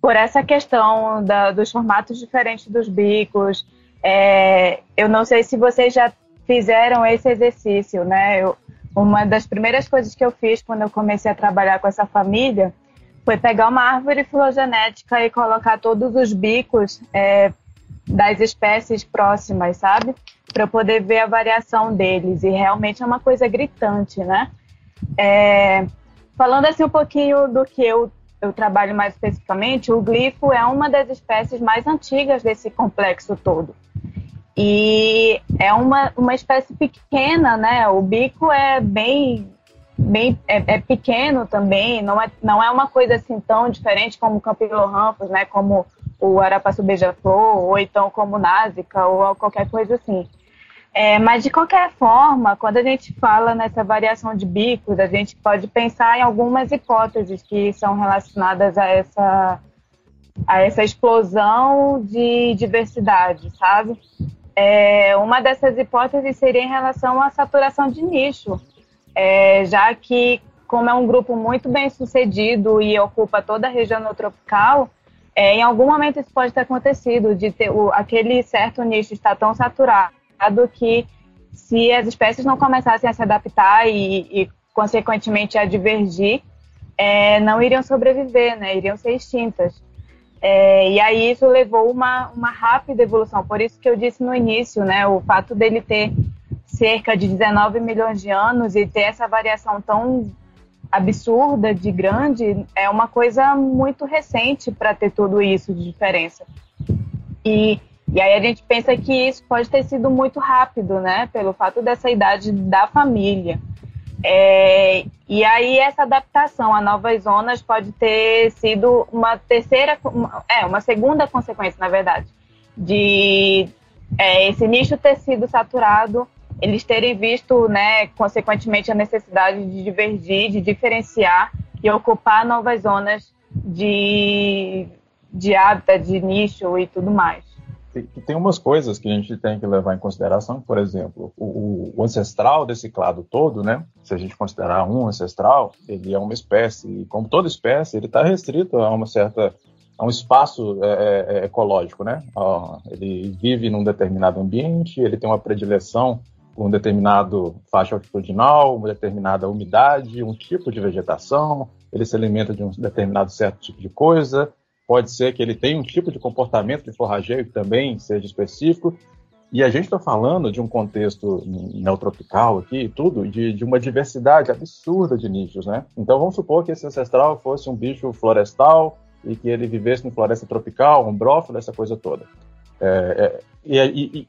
por essa questão da, dos formatos diferentes dos bicos, é, eu não sei se vocês já fizeram esse exercício, né? Eu, uma das primeiras coisas que eu fiz quando eu comecei a trabalhar com essa família foi pegar uma árvore filogenética e colocar todos os bicos é, das espécies próximas, sabe? Para poder ver a variação deles. E realmente é uma coisa gritante, né? É, falando assim um pouquinho do que eu, eu trabalho mais especificamente, o glifo é uma das espécies mais antigas desse complexo todo. E é uma, uma espécie pequena, né? O bico é bem, bem é, é pequeno também, não é, não é uma coisa assim tão diferente como o Campylorhamphus, né? Como o Arapaçu beija-flor, ou então como Násica, ou qualquer coisa assim. É, mas de qualquer forma, quando a gente fala nessa variação de bicos, a gente pode pensar em algumas hipóteses que são relacionadas a essa, a essa explosão de diversidade, sabe? É, uma dessas hipóteses seria em relação à saturação de nicho, é, já que, como é um grupo muito bem sucedido e ocupa toda a região neotropical, é, em algum momento isso pode ter acontecido, de ter o, aquele certo nicho estar tão saturado que se as espécies não começassem a se adaptar e, e consequentemente, a divergir, é, não iriam sobreviver, né? iriam ser extintas. É, e aí isso levou uma, uma rápida evolução. Por isso que eu disse no início, né, o fato dele ter cerca de 19 milhões de anos e ter essa variação tão absurda de grande é uma coisa muito recente para ter tudo isso de diferença. E e aí a gente pensa que isso pode ter sido muito rápido, né? Pelo fato dessa idade da família. É, e aí essa adaptação a novas zonas pode ter sido uma terceira, uma, é, uma segunda consequência, na verdade, de é, esse nicho ter sido saturado, eles terem visto, né, consequentemente, a necessidade de divergir, de diferenciar e ocupar novas zonas de, de hábitat, de nicho e tudo mais
tem umas coisas que a gente tem que levar em consideração, por exemplo, o, o, ancestral desse clado todo, né? Se a gente considerar um ancestral, ele é uma espécie, e como toda espécie, ele está restrito a uma certa a um espaço é, é, é ecológico, né? ele vive num determinado ambiente, ele tem uma predileção um determinado faixa altitudinal, uma determinada umidade, um tipo de vegetação, ele se alimenta de um determinado certo tipo de coisa, pode ser que ele tenha um tipo de comportamento de forrageio que também seja específico. E a gente está falando de um contexto neotropical aqui tudo, de, de, uma diversidade absurda de nichos, né? Então vamos supor que esse ancestral fosse um bicho florestal e que ele vivesse em floresta tropical, um brófilo, essa coisa toda. É, é, e, e,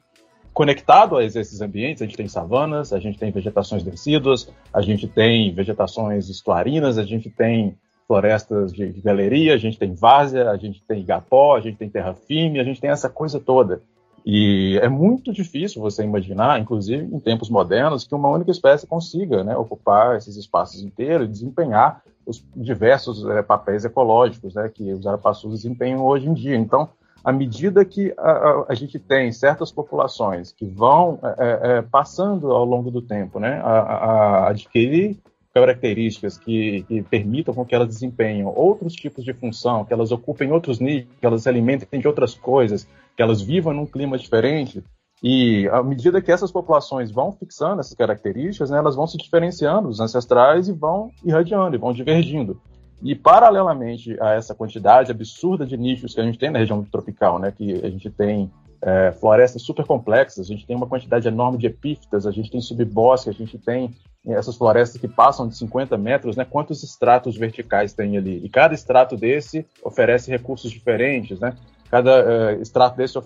conectado a esses ambientes, a gente tem savanas, a gente tem vegetações decíduas, a gente tem vegetações estuarinas, a gente tem florestas de, galeria, a gente tem várzea, a gente tem igapó, a gente tem terra firme, a gente tem essa coisa toda. E é muito difícil você imaginar, inclusive em tempos modernos, que uma única espécie consiga né, ocupar esses espaços inteiros e desempenhar os diversos é, papéis ecológicos né, que os arapaçus desempenham hoje em dia. Então, à medida que a, a, a gente tem certas populações que vão é, é, passando ao longo do tempo né, a, a adquirir características que, que, permitam com que elas desempenhem outros tipos de função, que elas ocupem outros níveis, que elas se alimentem de outras coisas, que elas vivam num clima diferente. E à medida que essas populações vão fixando essas características, né, elas vão se diferenciando dos ancestrais e vão irradiando, e vão divergindo. E paralelamente a essa quantidade absurda de nichos que a gente tem na região tropical, né, que a gente tem é, florestas super complexas, a gente tem uma quantidade enorme de epífitas, a gente tem subbosque, a gente tem essas florestas que passam de 50 metros, né? Quantos estratos verticais tem ali? E cada estrato desse oferece recursos diferentes, né? Cada uh, extrato desse uh,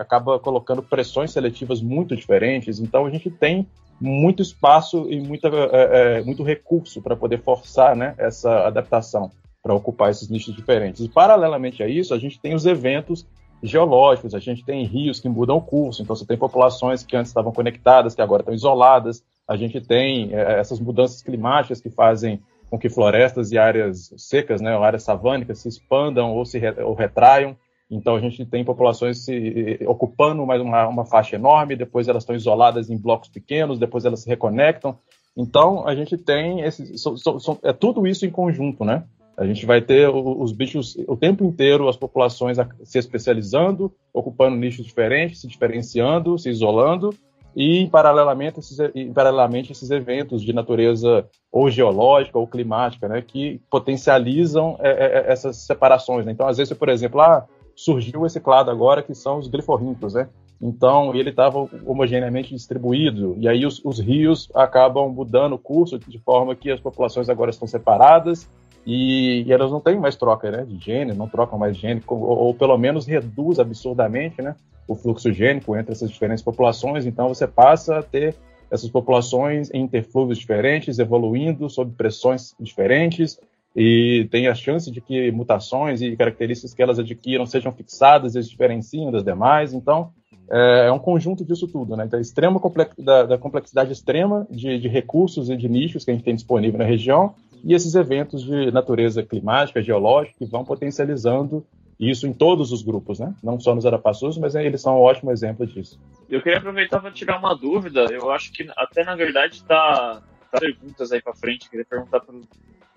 acaba colocando pressões seletivas muito diferentes. Então a gente tem muito espaço e muita, uh, muito recurso para poder forçar, né? Essa adaptação para ocupar esses nichos diferentes. E paralelamente a isso, a gente tem os eventos geológicos, a gente tem rios que mudam o curso, então você tem populações que antes estavam conectadas, que agora estão isoladas, a gente tem é, essas mudanças climáticas que fazem com que florestas e áreas secas, né, ou áreas savânicas se expandam ou se re, ou retraiam, então a gente tem populações se ocupando mais uma, uma faixa enorme, depois elas estão isoladas em blocos pequenos, depois elas se reconectam, então a gente tem esse, so, so, so, é tudo isso em conjunto, né? A gente vai ter os bichos o tempo inteiro, as populações se especializando, ocupando nichos diferentes, se diferenciando, se isolando, e paralelamente esses, paralelamente esses eventos de natureza ou geológica ou climática, né, que potencializam é, é, é, essas separações. Né? Então, às vezes, por exemplo, ah, surgiu esse clado agora que são os gliforrintos, né? Então, ele estava homogeneamente distribuído, e aí os, os rios acabam mudando o curso de forma que as populações agora estão separadas e, e, elas não têm mais troca né, de gênero, não trocam mais gênero, ou, ou, pelo menos reduz absurdamente né, o fluxo gênico entre essas diferentes populações. Então você passa a ter essas populações em interflúvios diferentes, evoluindo sob pressões diferentes, e tem a chance de que mutações e características que elas adquiram sejam fixadas e se diferenciem das demais. Então, é, é um conjunto disso tudo, né? Então, extrema complex, da, da, complexidade extrema de, de, recursos e de nichos que a gente tem disponível na região e esses eventos de natureza climática, geológica, que vão potencializando isso em todos os grupos, né? Não só nos arapaçus, mas eles são um ótimo exemplo disso.
Eu queria aproveitar para tirar uma dúvida. Eu acho que até na verdade tá, tá perguntas aí para frente. Eu queria perguntar para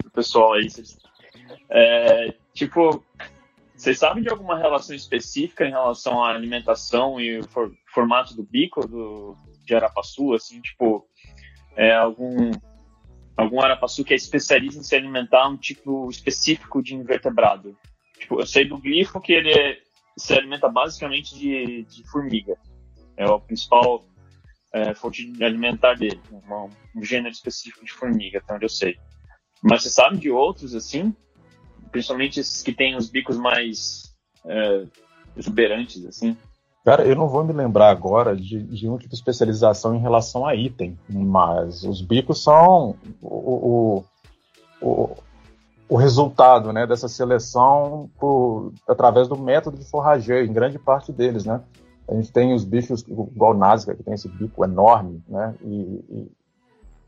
o pessoal aí. É, tipo, vocês sabem de alguma relação específica em relação à alimentação e o for, formato do bico do, de arapaçu, assim, tipo, é, algum algum arapaçu que é especialista em se alimentar um tipo específico de invertebrado? Tipo, eu sei do glifo que ele é, se alimenta basicamente de, de formiga. É o principal é, fonte alimentar dele, uma, um gênero específico de formiga, até onde eu sei. Mas você sabe de outros assim? Principalmente esses que têm os bicos mais é, exuberantes, assim?
Cara, eu não vou me lembrar agora de, de um tipo de especialização em relação a item, mas os bicos são o, o, o, o resultado né, dessa seleção por, através do método de forrageio, em grande parte deles, né? A gente tem os bichos, igual o Nazca, que tem esse bico enorme, né? E, e,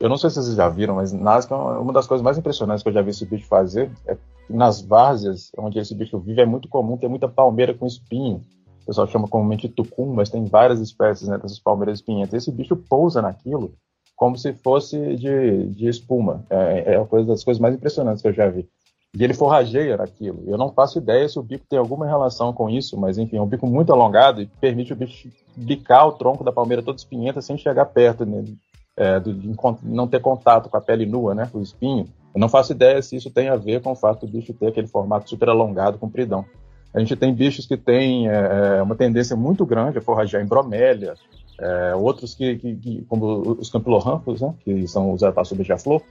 eu não sei se vocês já viram, mas Nazca é uma das coisas mais impressionantes que eu já vi esse bicho fazer. É nas várzeas, onde esse bicho vive, é muito comum ter muita palmeira com espinho. O pessoal chama comumente tucum, mas tem várias espécies né, dessas palmeiras espinhentas. Esse bicho pousa naquilo como se fosse de, de espuma. É, é uma coisa das coisas mais impressionantes que eu já vi. E ele forrageia naquilo. Eu não faço ideia se o bico tem alguma relação com isso, mas enfim, é um bico muito alongado e permite o bicho bicar o tronco da palmeira toda espinhenta sem chegar perto nele, é, de, de, não ter contato com a pele nua, né, com o espinho. Eu não faço ideia se isso tem a ver com o fato do bicho ter aquele formato super alongado, compridão. A gente tem bichos que têm é, é uma tendência muito grande a forragear em bromélia, é, outros que, que, que, como os campilorrampos, né, que são os arapaçu beija-flor,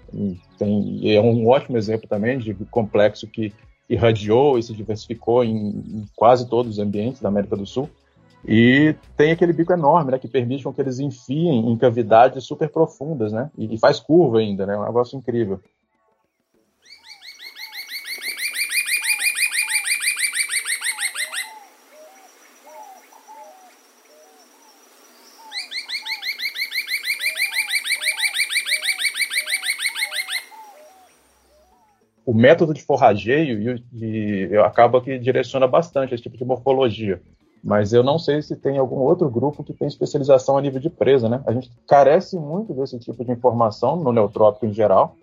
tem é um ótimo exemplo também de complexo que irradiou e se diversificou em, em, quase todos os ambientes da América do Sul. E tem aquele bico enorme, né, que permite que eles enfiem em cavidades super profundas, né, e, e faz curva ainda, né, é um negócio incrível. o método de forrageio e, e acaba que direciona bastante esse tipo de morfologia. Mas eu não sei se tem algum outro grupo que tem especialização a nível de presa, né? A gente carece muito desse tipo de informação no neotrópico em geral.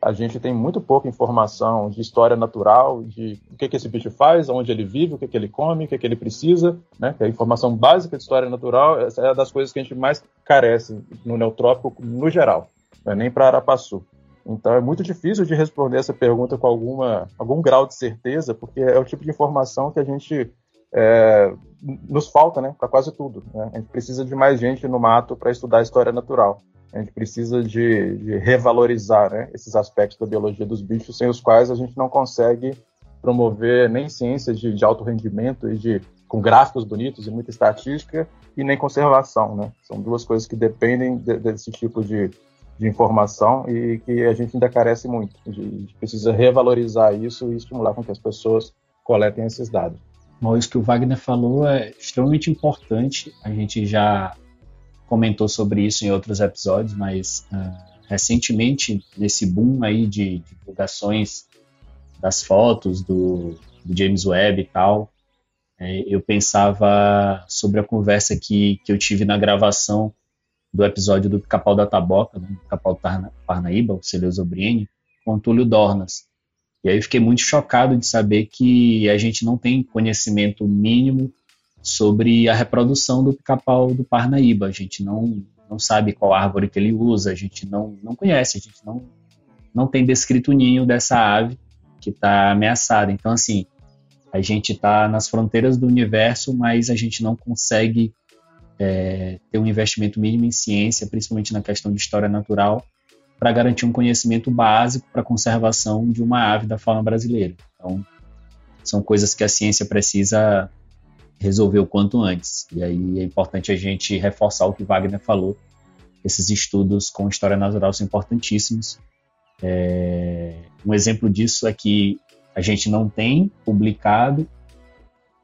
A gente tem muito pouca informação de história natural, de o que, que esse bicho faz, onde ele vive, o que, que ele come, o que, que ele precisa, né? Que a informação básica de história natural é das coisas que a gente mais carece no neotrópico no geral, não é nem para Arapaçu. Então é muito difícil de responder essa pergunta com alguma, algum grau de certeza, porque é o tipo de informação que a gente é, nos falta né, para quase tudo. Né? A gente precisa de mais gente no mato para estudar a história natural. A gente precisa de, de revalorizar né, esses aspectos da biologia dos bichos, sem os quais a gente não consegue promover nem ciências de, de alto rendimento e de com gráficos bonitos e muita estatística e nem conservação, né? São duas coisas que dependem de, desse tipo de, de informação e que a gente ainda carece muito. A gente precisa revalorizar isso e estimular com que as pessoas coletem esses dados.
Bom, isso que o Wagner falou é extremamente importante. A gente já comentou sobre isso em outros episódios, mas uh, recentemente, nesse boom aí de divulgações das fotos do, do James Webb e tal, é, eu pensava sobre a conversa que, que eu tive na gravação do episódio do Capau da Taboca, né, Capau Parnaíba, o Celeuso Brienne, com Túlio Dornas. E aí eu fiquei muito chocado de saber que a gente não tem conhecimento mínimo sobre a reprodução do pica-pau do Parnaíba. A gente não, não sabe qual árvore que ele usa, a gente não, não conhece, a gente não, não tem descrito o ninho dessa ave que está ameaçada. Então, assim, a gente está nas fronteiras do universo, mas a gente não consegue é, ter um investimento mínimo em ciência, principalmente na questão de história natural, para garantir um conhecimento básico para a conservação de uma ave da fauna brasileira. Então, são coisas que a ciência precisa resolver o quanto antes. E aí é importante a gente reforçar o que Wagner falou. Esses estudos com história natural são importantíssimos. É, um exemplo disso é que a gente não tem publicado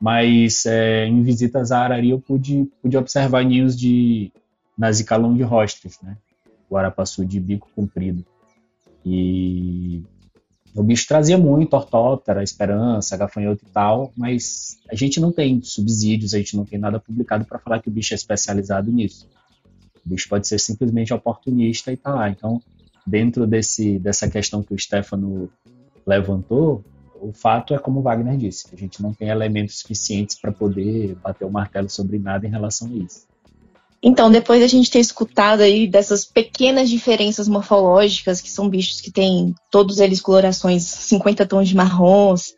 mas é, em visitas à araria eu pude, pude observar ninhos de Nazica longhostris, né? O arapaçu de bico comprido. E o bicho trazia muito ortóptera, esperança, gafanhoto e tal, mas a gente não tem subsídios, a gente não tem nada publicado para falar que o bicho é especializado nisso. O bicho pode ser simplesmente oportunista e tá lá. Então, dentro desse, dessa questão que o Stefano levantou, o fato é como o Wagner disse, a gente não tem elementos suficientes para poder bater o martelo sobre nada em relação a isso.
Então, depois a gente ter escutado aí dessas pequenas diferenças morfológicas, que são bichos que têm todos eles colorações 50 tons de marrons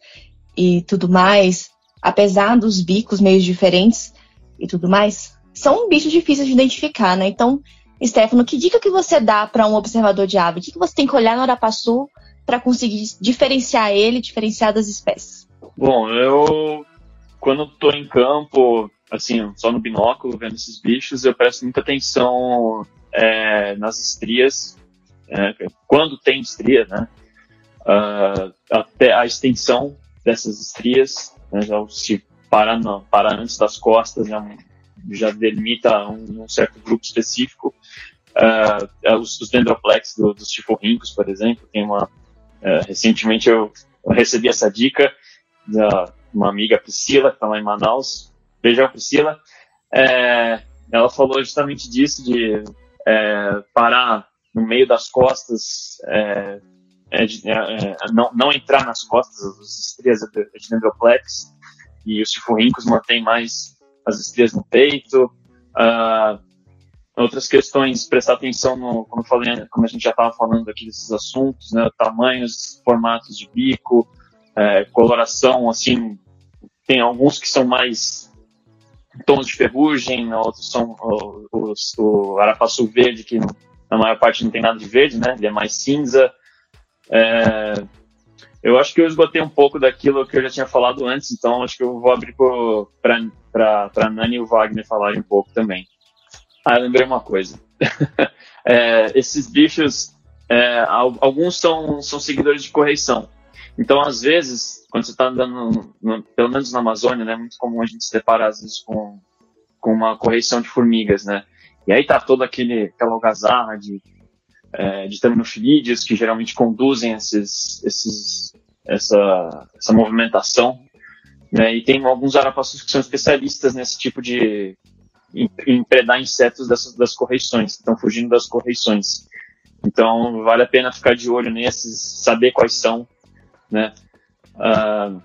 e tudo mais, apesar dos bicos meio diferentes e tudo mais, são bichos difíceis de identificar, né? Então, Stefano, que dica que você dá para um observador de ave? O que, que você tem que olhar no arapaçu para conseguir diferenciar ele, diferenciar das espécies?
Bom, eu quando estou em campo, assim, só no binóculo vendo esses bichos, eu presto muita atenção é, nas estrias, é, quando tem estria, né? Uh, até a extensão dessas estrias, né, já se parar, não, parar antes das costas, já já delimita um, um certo grupo específico. Uh, os, os dendroplex do, dos tiforrincos, por exemplo, tem uma. Uh, recentemente eu, eu, recebi essa dica da uma amiga Priscila, que está lá em Manaus. Beijão, Priscila. É, ela falou justamente disso, de é, parar no meio das costas, é, de, não, não, entrar nas costas das estrias de dendroplex, e os tifurrincos mantêm mais as estrias no peito. Uh, outras questões, prestar atenção no, como eu falei, como a gente já estava falando aqui desses assuntos, né, tamanhos, formatos de bico, é, coloração, assim, tem alguns que são mais tons de ferrugem, outros são o, o, o arapaçu verde, que na maior parte não tem nada de verde, né, ele é mais cinza. É, eu acho que eu esgotei um pouco daquilo que eu já tinha falado antes, então acho que eu vou abrir para a Nani e o Wagner falarem um pouco também. Ah, lembrei uma coisa. (laughs) é, esses bichos, é, alguns são, são seguidores de correição. Então, às vezes, quando você está andando, no, pelo menos na Amazônia, né, é muito comum a gente se deparar, às vezes, com, com uma correição de formigas, né? E aí tá toda aquele, aquela algazarra de é, de terminofilídeos que geralmente conduzem esses, esses, essa, essa movimentação. Né? E tem alguns arapaçus que são especialistas nesse tipo de em predar insetos dessas, das correições, que estão fugindo das correições. Então vale a pena ficar de olho nesses, saber quais são, né? Uh,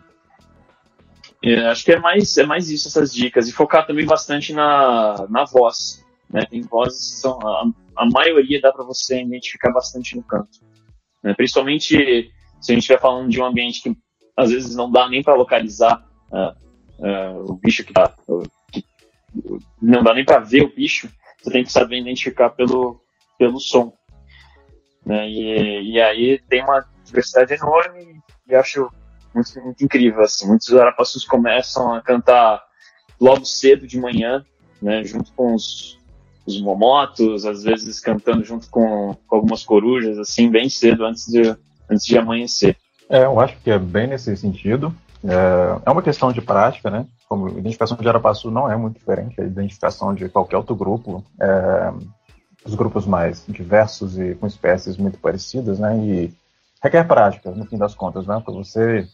acho que é mais, é mais isso, essas dicas. E focar também bastante na, na voz. Né? Tem vozes que são. A, a maioria dá para você identificar bastante no canto. Né? Principalmente se a gente estiver falando de um ambiente que às vezes não dá nem para localizar uh, uh, o bicho que tá. Que, não dá nem para ver o bicho, você tem que saber identificar pelo, pelo som. Né? E, e aí tem uma diversidade enorme e acho muito, muito incrível. Assim. Muitos arapaçus começam a cantar logo cedo de manhã, né, junto com os, os momotos, às vezes cantando junto com, com, algumas corujas, assim, bem cedo, antes de, antes de amanhecer.
É, eu acho que é bem nesse sentido. É, é uma questão de prática, né? Como identificação de Arapaçu não é muito diferente da identificação de qualquer outro grupo. É, os grupos mais diversos e com espécies muito parecidas, né? E requer prática, no fim das contas, né? Para você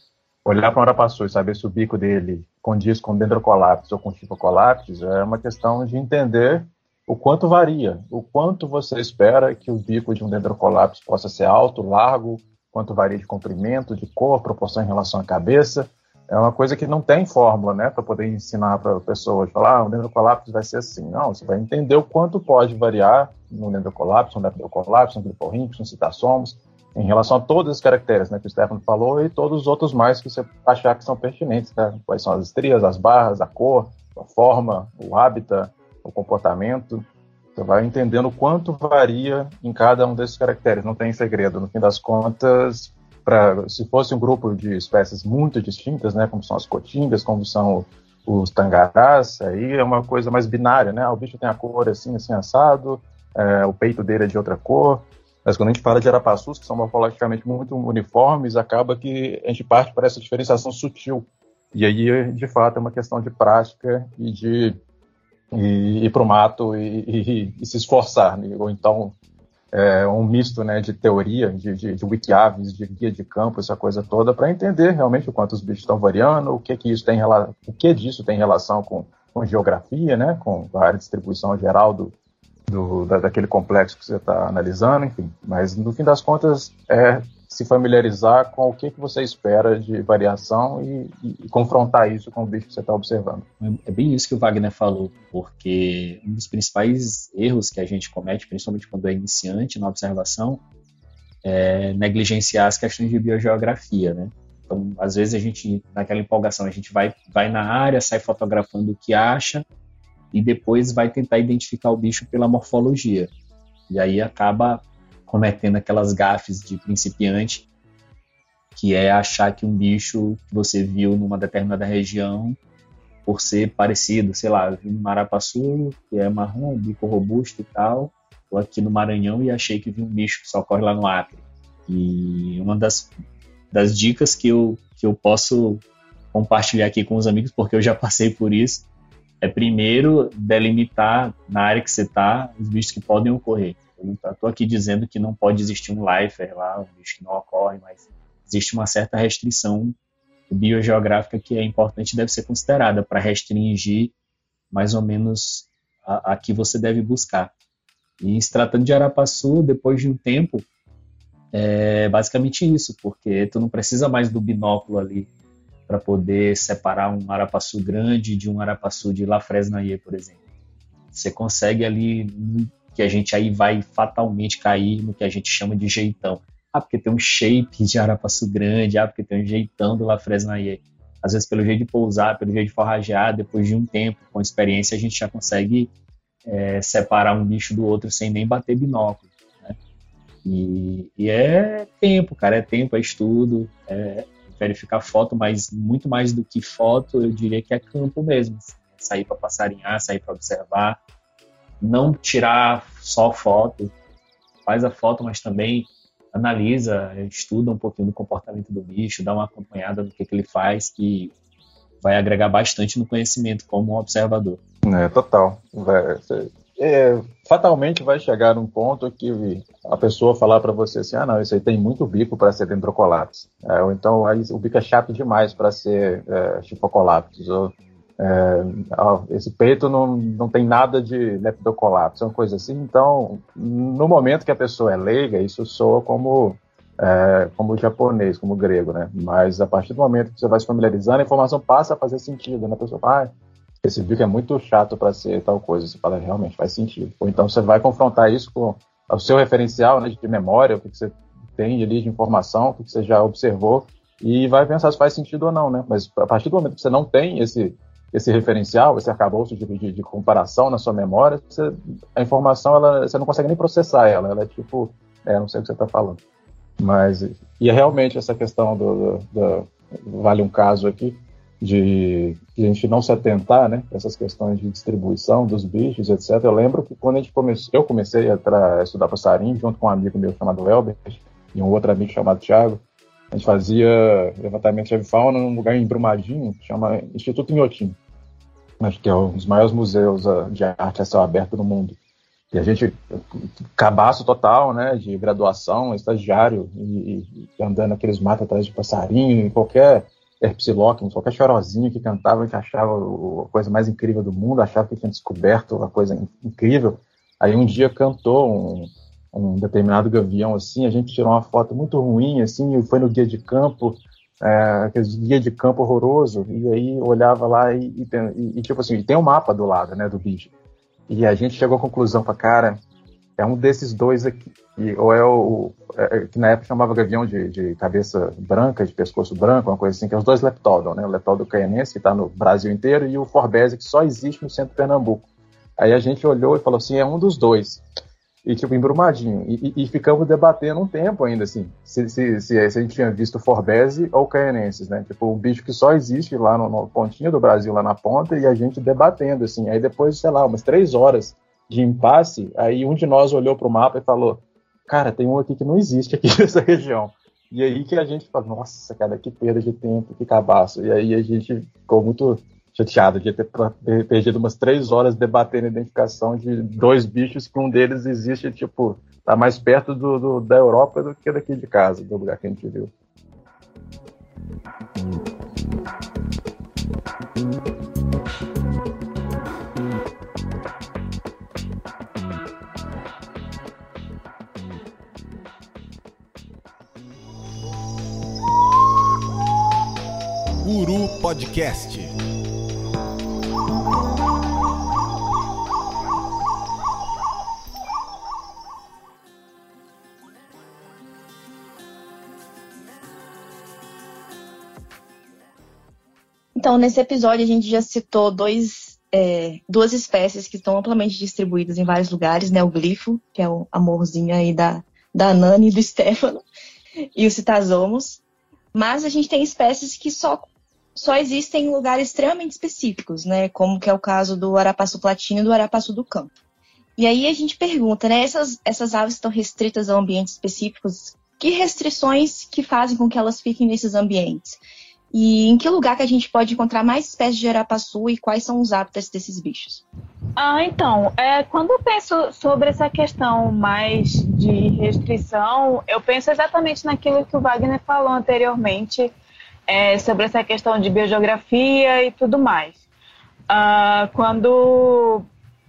olhar para um arapaçu e saber se o bico dele condiz com dendrocolapis ou com tifocolapis é uma questão de entender o quanto varia, o quanto você espera que o bico de um dendrocolapis possa ser alto, largo, quanto varia de comprimento, de cor, proporção em relação à cabeça. É uma coisa que não tem fórmula, né, para poder ensinar para a pessoa, falar, ah, o dendrocolapis vai ser assim. Não, você vai entender o quanto pode variar no dendrocolapis, no leptocolapis, no gliporrinx, no citassomos, em relação a todas as caracteres né, que o Stefano falou e todos os outros mais que você achar que são pertinentes, né? quais são as estrias, as barras, a cor, a forma, o hábitat, o comportamento. Você vai entendendo quanto varia em cada um desses caracteres. Não tem segredo. No fim das contas, pra, se fosse um grupo de espécies muito distintas, né, como são as cotingas, como são os tangarás, aí é uma coisa mais binária, né? Ah, o bicho tem a cor assim, assim, assado, é, o peito dele é de outra cor. Mas quando a gente fala de arapaçus, que são morfologicamente muito uniformes, acaba que a gente parte para essa diferenciação sutil E aí, de fato, é uma questão de prática e de ir, ir para o mato e, e, e, se esforçar, né? ou então é, um misto né, de teoria, de, de, de wikiaves, de guia de campo, essa coisa toda, para entender realmente o quanto os bichos estão variando, o que que isso tem o que disso tem relação com, com geografia, né, com a área de distribuição geral do, do da, daquele complexo que você está analisando, enfim. Mas no fim das contas é se familiarizar com o que, que você espera de variação e, e, e confrontar isso com o bicho que você está observando.
É bem isso que o Wagner falou, porque um dos principais erros que a gente comete, principalmente quando é iniciante na observação, é negligenciar as questões de biogeografia, né? Então, às vezes a gente, naquela empolgação, a gente vai, vai na área, sai fotografando o que acha e depois vai tentar identificar o bicho pela morfologia. E aí acaba cometendo aquelas gafes de principiante, que é achar que um bicho que você viu numa determinada região, por ser parecido, sei lá, vi no Marapaçu, que é marrom, bico robusto e tal, tô aqui no Maranhão e achei que vi um bicho que só corre lá no Acre. E uma das, das dicas que eu, que eu posso compartilhar aqui com os amigos, porque eu já passei por isso, é primeiro delimitar na área que você está os bichos que podem ocorrer. Eu não estou aqui dizendo que não pode existir um lifer lá, um bicho que não ocorre, mas existe uma certa restrição biogeográfica que é importante e deve ser considerada para restringir mais ou menos a, a, que você deve buscar. E se tratando de Arapaçu, depois de um tempo, é basicamente isso, porque tu não precisa mais do binóculo ali para poder separar um arapaçu grande de um arapaçu de La Fresnaye, por exemplo. Você consegue ali que a gente aí vai fatalmente cair no que a gente chama de jeitão. Ah, porque tem um shape de arapaçu grande, ah, porque tem um jeitão do La Fresnaye. Às vezes, pelo jeito de pousar, pelo jeito de forragear, depois de um tempo, com experiência, a gente já consegue é, separar um bicho do outro sem nem bater binóculo. Né? E, e, é tempo, cara, é tempo, é estudo, é verificar foto, mas muito mais do que foto, eu diria que é campo mesmo. Sair para passarinhar, sair para observar, não tirar só foto, faz a foto, mas também analisa, estuda um pouquinho do comportamento do bicho, dá uma acompanhada no que, que ele faz, que vai agregar bastante no conhecimento como observador.
É, total. É, fatalmente vai chegar num ponto que a pessoa falar para você assim, ah não, isso aí tem muito bico para ser dendrocolapse, é, ou então o bico é chato demais para ser é, ou é, esse peito não, não tem nada de leptocolapso, uma coisa assim. Então, no momento que a pessoa é leiga, isso soa como, é, como japonês, como grego, né? Mas a partir do momento que você vai se familiarizando, a informação passa a fazer sentido, né? A pessoa fala, ah, esse bico é muito chato para ser tal coisa. Você fala, realmente faz sentido. Ou então você vai confrontar isso com o seu referencial né, de memória, o que você tem ali de informação, o que você já observou, e vai pensar se faz sentido ou não, né? Mas a partir do momento que você não tem esse esse referencial, esse arcabouço de, de, de comparação na sua memória, você, a informação ela, você não consegue nem processar ela, ela é tipo, é, não sei o que você está falando. Mas, e é realmente essa questão do, do, do, vale um caso aqui, de, a gente não se atentar, né, essas questões de distribuição dos bichos, etc. Eu lembro que quando a gente comece, eu comecei a, a estudar passarinho, junto com um amigo meu chamado Elber, e um outro amigo chamado Thiago, a gente fazia levantamento de avifauna num lugar em Brumadinho, que chama Instituto Inhotim. Acho que é um dos maiores museus ah, de arte a céu aberto do mundo. E a gente, cabaço total, né, de graduação, estagiário, e, e andando aqueles matos atrás de passarinho, em qualquer herpsilóquimo, qualquer chorozinho que cantava, gente achava a coisa mais incrível do mundo, achava que tinha descoberto uma coisa incrível. Aí um dia cantou um, um determinado gavião assim, a gente tirou uma foto muito ruim assim, e foi no guia de campo, é, aquele guia de campo horroroso, e aí olhava lá e, e, e, tipo assim, tem um mapa do lado, né, do bicho. E a gente chegou à conclusão, para cara, é um desses dois aqui. E, ou é o, é, é, que na época chamava gavião de, de, cabeça branca, de pescoço branco, uma coisa assim, que é os dois leptodon, né, o leptodon caianense, que está no Brasil inteiro, e o forbese, que só existe no centro de Pernambuco. Aí a gente olhou e falou assim, é um dos dois e tipo, embrumadinho. E, e, e, ficamos debatendo um tempo ainda, assim, se, se, se, se a gente tinha visto Forbese ou Caianenses, né? Tipo, um bicho que só existe lá no, no, pontinho do Brasil, lá na ponta, e a gente debatendo, assim. Aí depois, sei lá, umas três horas de impasse, aí um de nós olhou pro mapa e falou, cara, tem um aqui que não existe aqui (laughs) nessa região. E aí que a gente fala, nossa, cara, que perda de tempo, que cabaço. E aí a gente ficou muito chateado de ter perdido umas três horas debatendo a identificação de dois bichos que um deles existe, tipo, tá mais perto do, do, da Europa do que daqui de casa, do lugar que a gente viu.
Uru Podcast.
Então, nesse episódio, a gente já citou dois, é, duas espécies que estão amplamente distribuídas em vários lugares, né? O glifo, que é o amorzinho aí da, da Nani e do (laughs) Stefano, e o citazomos. Mas a gente tem espécies que só só existem em lugares extremamente específicos, né? Como que é o caso do arapaçu platino e do arapaçu do campo. E aí a gente pergunta, né? Essas, essas aves estão restritas a ambientes específicos. Que restrições que fazem com que elas fiquem nesses ambientes? E em que lugar que a gente pode encontrar mais espécies de arapaçu e quais são os hábitats desses bichos?
Ah, então, é, quando eu penso sobre essa questão mais de restrição, eu penso exatamente naquilo que o Wagner falou anteriormente, é, sobre essa questão de biogeografia e tudo mais. Uh, quando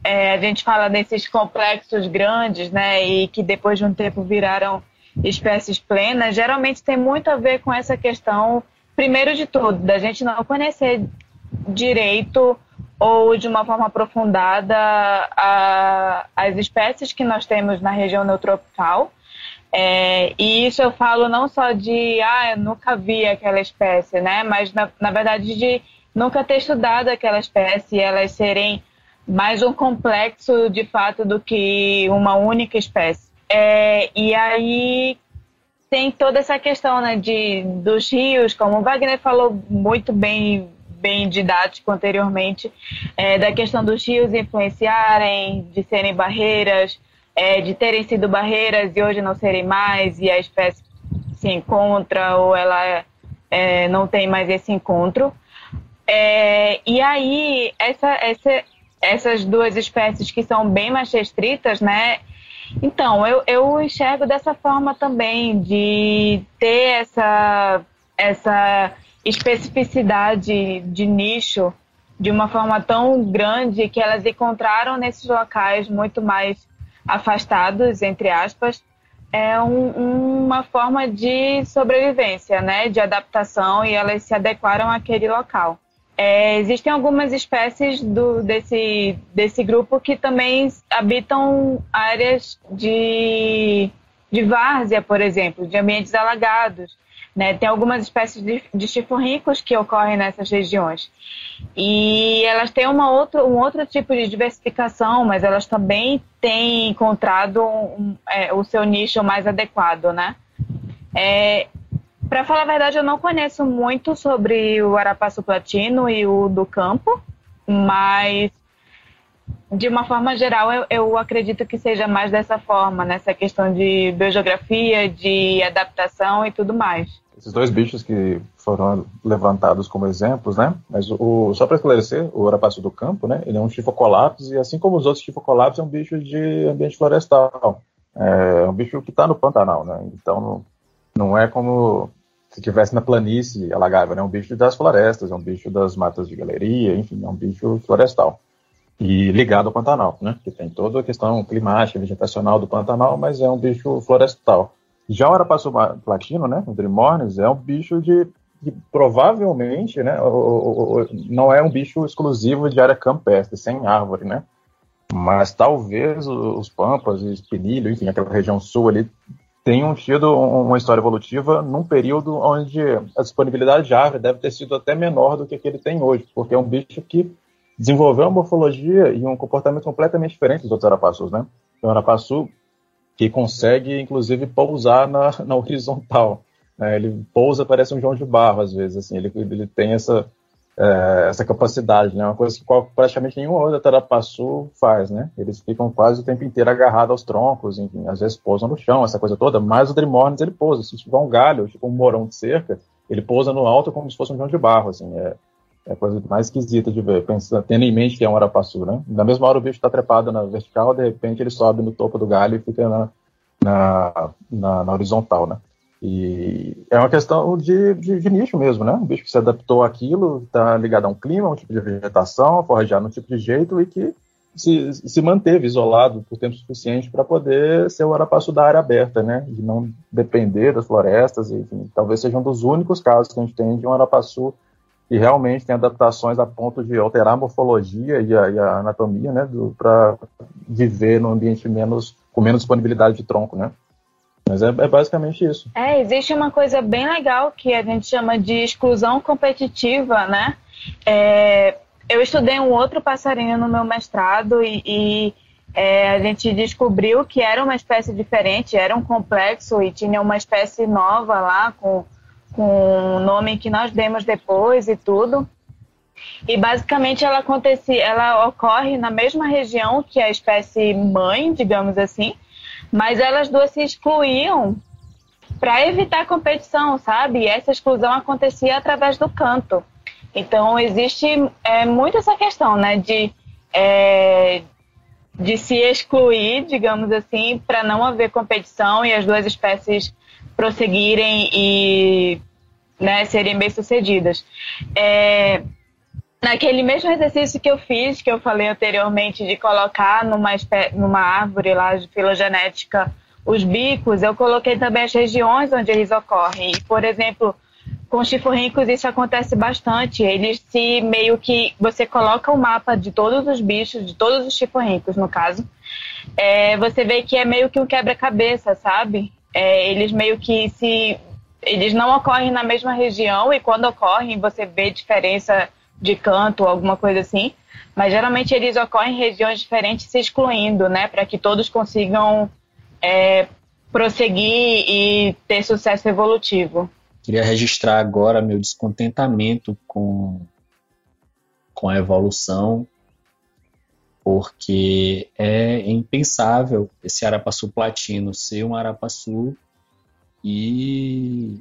é, a gente fala desses complexos grandes, né, e que depois de um tempo viraram espécies plenas, geralmente tem muito a ver com essa questão, primeiro de tudo, da gente não conhecer direito ou de uma forma aprofundada a, as espécies que nós temos na região neotropical é, e isso eu falo não só de, ah, eu nunca vi aquela espécie, né? Mas, na, na verdade, de nunca ter estudado aquela espécie e elas serem mais um complexo, de fato, do que uma única espécie. É, e aí tem toda essa questão né, de, dos rios, como o Wagner falou muito bem, bem didático anteriormente, é, da questão dos rios influenciarem, de serem barreiras, é, de terem sido barreiras e hoje não serem mais, e a espécie se encontra ou ela é, não tem mais esse encontro. É, e aí, essa, essa, essas duas espécies que são bem mais restritas, né? Então, eu, eu enxergo dessa forma também, de ter essa, essa especificidade de nicho de uma forma tão grande que elas encontraram nesses locais muito mais afastados, entre aspas, é um, uma forma de sobrevivência, né, de adaptação e elas se adequaram àquele local. É, existem algumas espécies do, desse, desse grupo que também habitam áreas de, de várzea, por exemplo, de ambientes alagados. Né? Tem algumas espécies de, de que ocorrem nessas regiões. E elas têm uma outro, um outro tipo de diversificação, mas elas também têm encontrado um, é, o seu nicho mais adequado, né? É, Para falar a verdade, eu não conheço muito sobre o arapaçu platino e o do campo, mas de uma forma geral, eu, eu, acredito que seja mais dessa forma, nessa questão de biogeografia, de adaptação e tudo mais
esses dois bichos que foram levantados como exemplos, né? Mas o, só para esclarecer, o arapaçu do campo, né? Ele é um chifocolapis e assim como os outros chifocolapis é um bicho de ambiente florestal. É um bicho que está no Pantanal, né? Então não, é como se estivesse na planície alagável, né? É um bicho das florestas, é um bicho das matas de galeria, enfim, é um bicho florestal e ligado ao Pantanal, né? Que tem toda a questão climática, vegetacional do Pantanal, mas é um bicho florestal. Já o arapaçu platino, né, o Drimornis, é um bicho de que provavelmente, né, o, o, não é um bicho exclusivo de área campestre, sem árvore, né? Mas talvez os pampas e espinilho, enfim, aquela região sul ali, tenham tido uma história evolutiva num período onde a disponibilidade de árvore deve ter sido até menor do que a que ele tem hoje, porque é um bicho que desenvolveu uma morfologia e um comportamento completamente diferente dos outros arapaçus, né? O arapaçu que consegue, inclusive, pousar na, na horizontal. Né? Ele pousa, parece um João de Barro, às vezes. Assim, ele, ele tem essa, é, essa capacidade, né? Uma coisa que praticamente nenhuma outra tarapaçu faz, né? Eles ficam quase o tempo inteiro agarrados aos troncos, enfim, às vezes pousam no chão, essa coisa toda, mas o Dreamornis ele pousa. Se tiver um galho, tipo um morão de cerca, ele pousa no alto como se fosse um chão de barro, assim, é, é a coisa mais esquisita de ver, pensando, tendo em mente que é um arapaçu, né? Na mesma hora o bicho está trepado na vertical, de repente ele sobe no topo do galho e fica na, na, na, na horizontal, né? E é uma questão de, de, de, nicho mesmo, né? Um bicho que se adaptou àquilo, está ligado a um clima, a um tipo de vegetação, forrageado num tipo de jeito e que se, se manteve isolado por tempo suficiente para poder ser o arapaço da área aberta, né? De não depender das florestas, enfim, talvez seja um dos únicos casos que a gente tem de um arapaçu que realmente tem adaptações a ponto de alterar a morfologia e a, e a anatomia, né? Para viver num ambiente menos com menos disponibilidade de tronco, né? Mas é, é, basicamente isso.
É, existe uma coisa bem legal que a gente chama de exclusão competitiva, né? É, eu estudei um outro passarinho no meu mestrado e, e é, a gente descobriu que era uma espécie diferente, era um complexo e tinha uma espécie nova lá com, com um nome que nós demos depois e tudo. E basicamente ela acontecia, ela ocorre na mesma região que a espécie mãe, digamos assim, mas elas duas se excluíam para evitar competição, sabe? E essa exclusão acontecia através do canto. Então existe é, muito essa questão, né, de é, de se excluir, digamos assim, para não haver competição e as duas espécies prosseguirem e né, serem bem sucedidas. É, naquele mesmo exercício que eu fiz, que eu falei anteriormente, de colocar numa, numa árvore lá de filogenética os bicos, eu coloquei também as regiões onde eles ocorrem. E, por exemplo, com chifurrincos isso acontece bastante. Eles se meio que você coloca o um mapa de todos os bichos, de todos os chifurrincos, no caso. É, você vê que é meio que um quebra-cabeça, sabe? É, eles meio que se eles não ocorrem na mesma região e quando ocorrem você vê diferença de canto ou alguma coisa assim, mas geralmente eles ocorrem em regiões diferentes se excluindo, né, para que todos consigam é, prosseguir e ter sucesso evolutivo.
Queria registrar agora meu descontentamento com, com a evolução, porque é impensável esse arapaçu platino ser um arapaçu e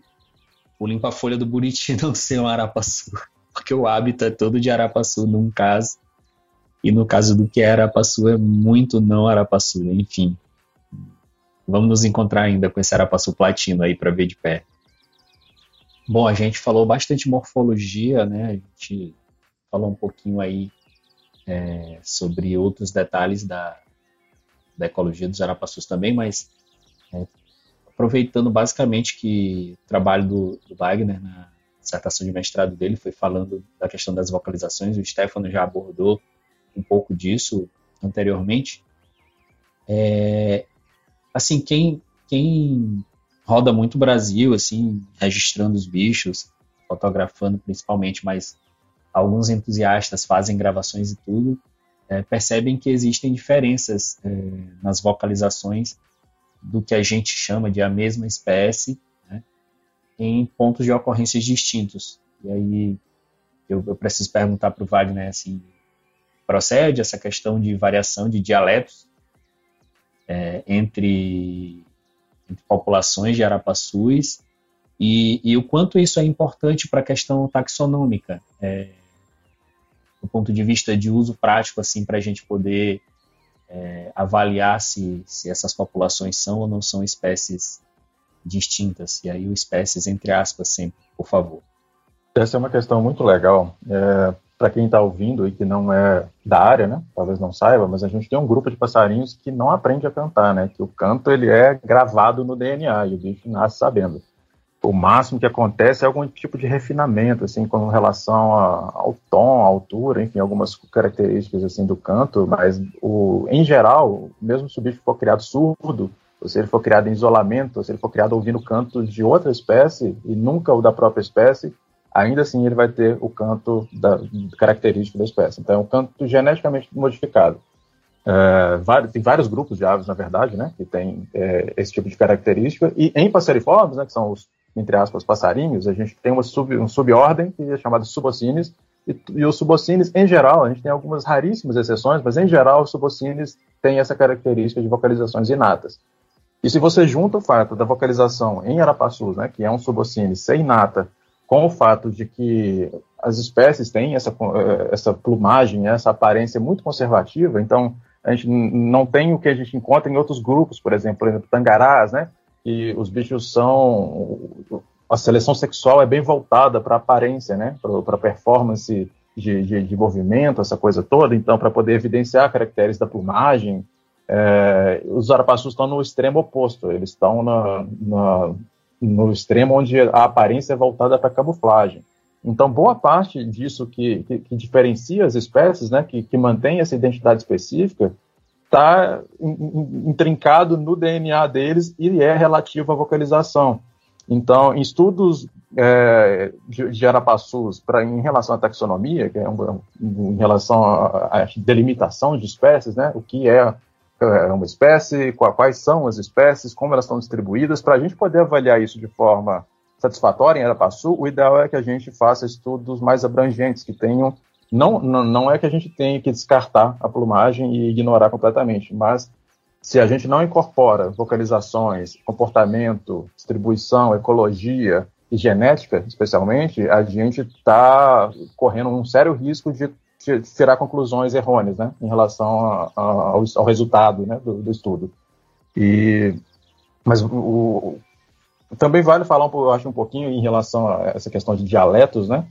o limpa-folha do Buriti (laughs) não ser um arapaçu porque o hábito é todo de Arapaçu num caso, e no caso do que é Arapaçu é muito não Arapaçu, enfim. Vamos nos encontrar ainda com esse Arapaçu platino aí para ver de pé. Bom, a gente falou bastante morfologia, né? A gente falou um pouquinho aí é, sobre outros detalhes da, da ecologia dos arapaçus também, mas é, aproveitando basicamente que o trabalho do, do Wagner na, dissertação de mestrado dele foi falando da questão das vocalizações, o Stefano já abordou um pouco disso anteriormente. É, assim, quem, quem roda muito o Brasil, assim, registrando os bichos, fotografando principalmente, mas alguns entusiastas fazem gravações e tudo, é, percebem que existem diferenças é, nas vocalizações do que a gente chama de a mesma espécie em pontos de ocorrências distintos. E aí eu, eu preciso perguntar para o Wagner assim, procede essa questão de variação de dialetos é, entre, entre, populações de arapaçus e, e, o quanto isso é importante para a questão taxonômica, é, do ponto de vista de uso prático, assim, para a gente poder é, avaliar se, se essas populações são ou não são espécies distintas, e aí o espécies entre aspas sempre, por favor.
Essa é uma questão muito legal. É, Para quem está ouvindo e que não é da área, né, talvez não saiba, mas a gente tem um grupo de passarinhos que não aprende a cantar, né, que o canto ele é gravado no DNA e o bicho nasce sabendo. O máximo que acontece é algum tipo de refinamento, assim, com relação a, ao tom, à altura, enfim, algumas características assim do canto, mas o, em geral, mesmo se o bicho for criado surdo, ou se ele for criado em isolamento, ou se ele for criado ouvindo cantos de outra espécie e nunca o da própria espécie, ainda assim ele vai ter o canto da, característico da espécie. Então é um canto geneticamente modificado. É, tem vários grupos de aves, na verdade, né, que tem é, esse tipo de característica. E em passeriformes, né, que são os, entre aspas, passarinhos, a gente tem uma sub, um subordem que é chamada Subocines, E, e os subocines, em geral, a gente tem algumas raríssimas exceções, mas em geral os subocines têm essa característica de vocalizações inatas. E se você junta o fato da vocalização em arapaçus, né, que é um subocine ser inata, com o fato de que as espécies têm essa, eh, essa plumagem, essa aparência muito conservativa, então a gente não tem o que a gente encontra em outros grupos, por exemplo, por exemplo tangarás, né, que os bichos são a seleção sexual é bem voltada para a aparência, né, para performance de, de, de, movimento, essa coisa toda, então para poder evidenciar caracteres da plumagem, é, os arapaçus estão no extremo oposto, eles estão na, na, no extremo onde a aparência é voltada para camuflagem. Então, boa parte disso que, que, que diferencia as espécies, né, que, que mantém essa identidade específica, está intrincado no DNA deles e é relativo à vocalização. Então, em estudos é, de, arapaçus pra, em relação à taxonomia, que é um, em relação à delimitação de espécies, né, o que é, é uma espécie, quais são as espécies, como elas estão distribuídas, para a gente poder avaliar isso de forma satisfatória em Arapaçu, o ideal é que a gente faça estudos mais abrangentes, que tenham. Não, não, não é que a gente tenha que descartar a plumagem e ignorar completamente, mas se a gente não incorpora vocalizações, comportamento, distribuição, ecologia e genética, especialmente, a gente está correndo um sério risco de tirar conclusões errôneas né, em relação a, a, ao, ao, resultado né, do, do, estudo. E, mas o, também vale falar, um, acho, um pouquinho em relação a essa questão de dialetos, né?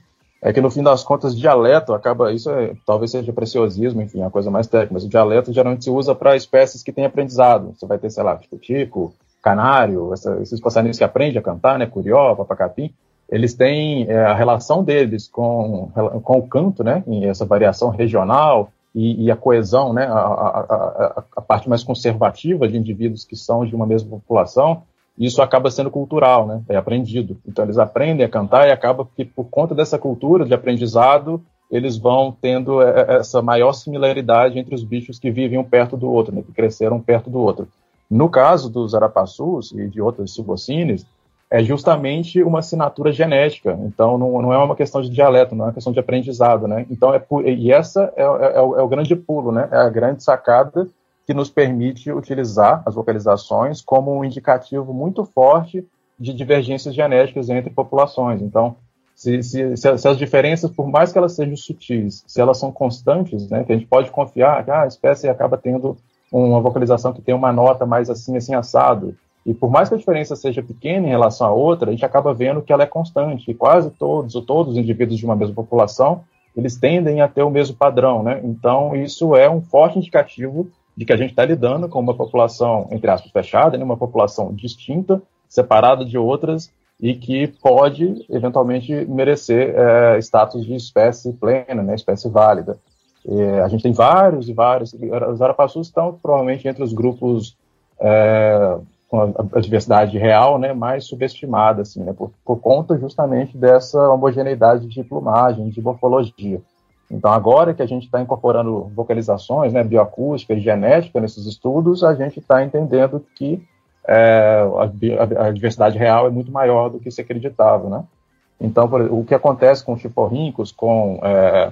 É que no fim das contas, dialeto acaba, isso é, talvez seja preciosismo, enfim, uma coisa mais técnica, mas o dialeto geralmente se usa para espécies que têm aprendizado. Você vai ter, sei lá, tipo tico, canário, essa, esses passarinhos que aprendem a cantar, né, curió, papacapim, eles têm é, a relação deles com, com o canto, né, essa variação regional e, e a coesão, né, a, a, a, a parte mais conservativa de indivíduos que são de uma mesma população, isso acaba sendo cultural, né? É aprendido. Então eles aprendem a cantar e acaba que por conta dessa cultura de aprendizado eles vão tendo é, é, essa maior similaridade entre os bichos que vivem um perto do outro, né? Que cresceram perto do outro. No caso dos arapaçus e de outras subocines, é justamente uma assinatura genética. Então não, não é uma questão de dialeto, não é uma questão de aprendizado, né? Então é e essa é, é, é, o, é o grande pulo, né? É a grande sacada que nos permite utilizar as localizações como um indicativo muito forte de divergências genéticas entre populações. Então, se, se, se, as diferenças, por mais que elas sejam sutis, se elas são constantes, né, que a gente pode confiar que ah, a espécie acaba tendo uma vocalização que tem uma nota mais assim, assim, assado, e por mais que a diferença seja pequena em relação à outra, a gente acaba vendo que ela é constante, e quase todos, ou todos os indivíduos de uma mesma população, eles tendem a ter o mesmo padrão, né? Então, isso é um forte indicativo de que a gente está lidando com uma população, entre aspas, fechada, né, uma população distinta, separada de outras, e que pode, eventualmente, merecer é, status de espécie plena, né, espécie válida. E a gente tem vários e vários, os arapaçus estão provavelmente entre os grupos é, com a, a, diversidade real né, mais subestimada, assim, né, por, por conta justamente dessa homogeneidade de plumagem, de morfologia. Então, agora que a gente está incorporando vocalizações, né, bioacústica e genética nesses estudos, a gente está entendendo que é, a, a, diversidade real é muito maior do que se acreditava, né? Então, por, o que acontece com chiforrincos, com, é,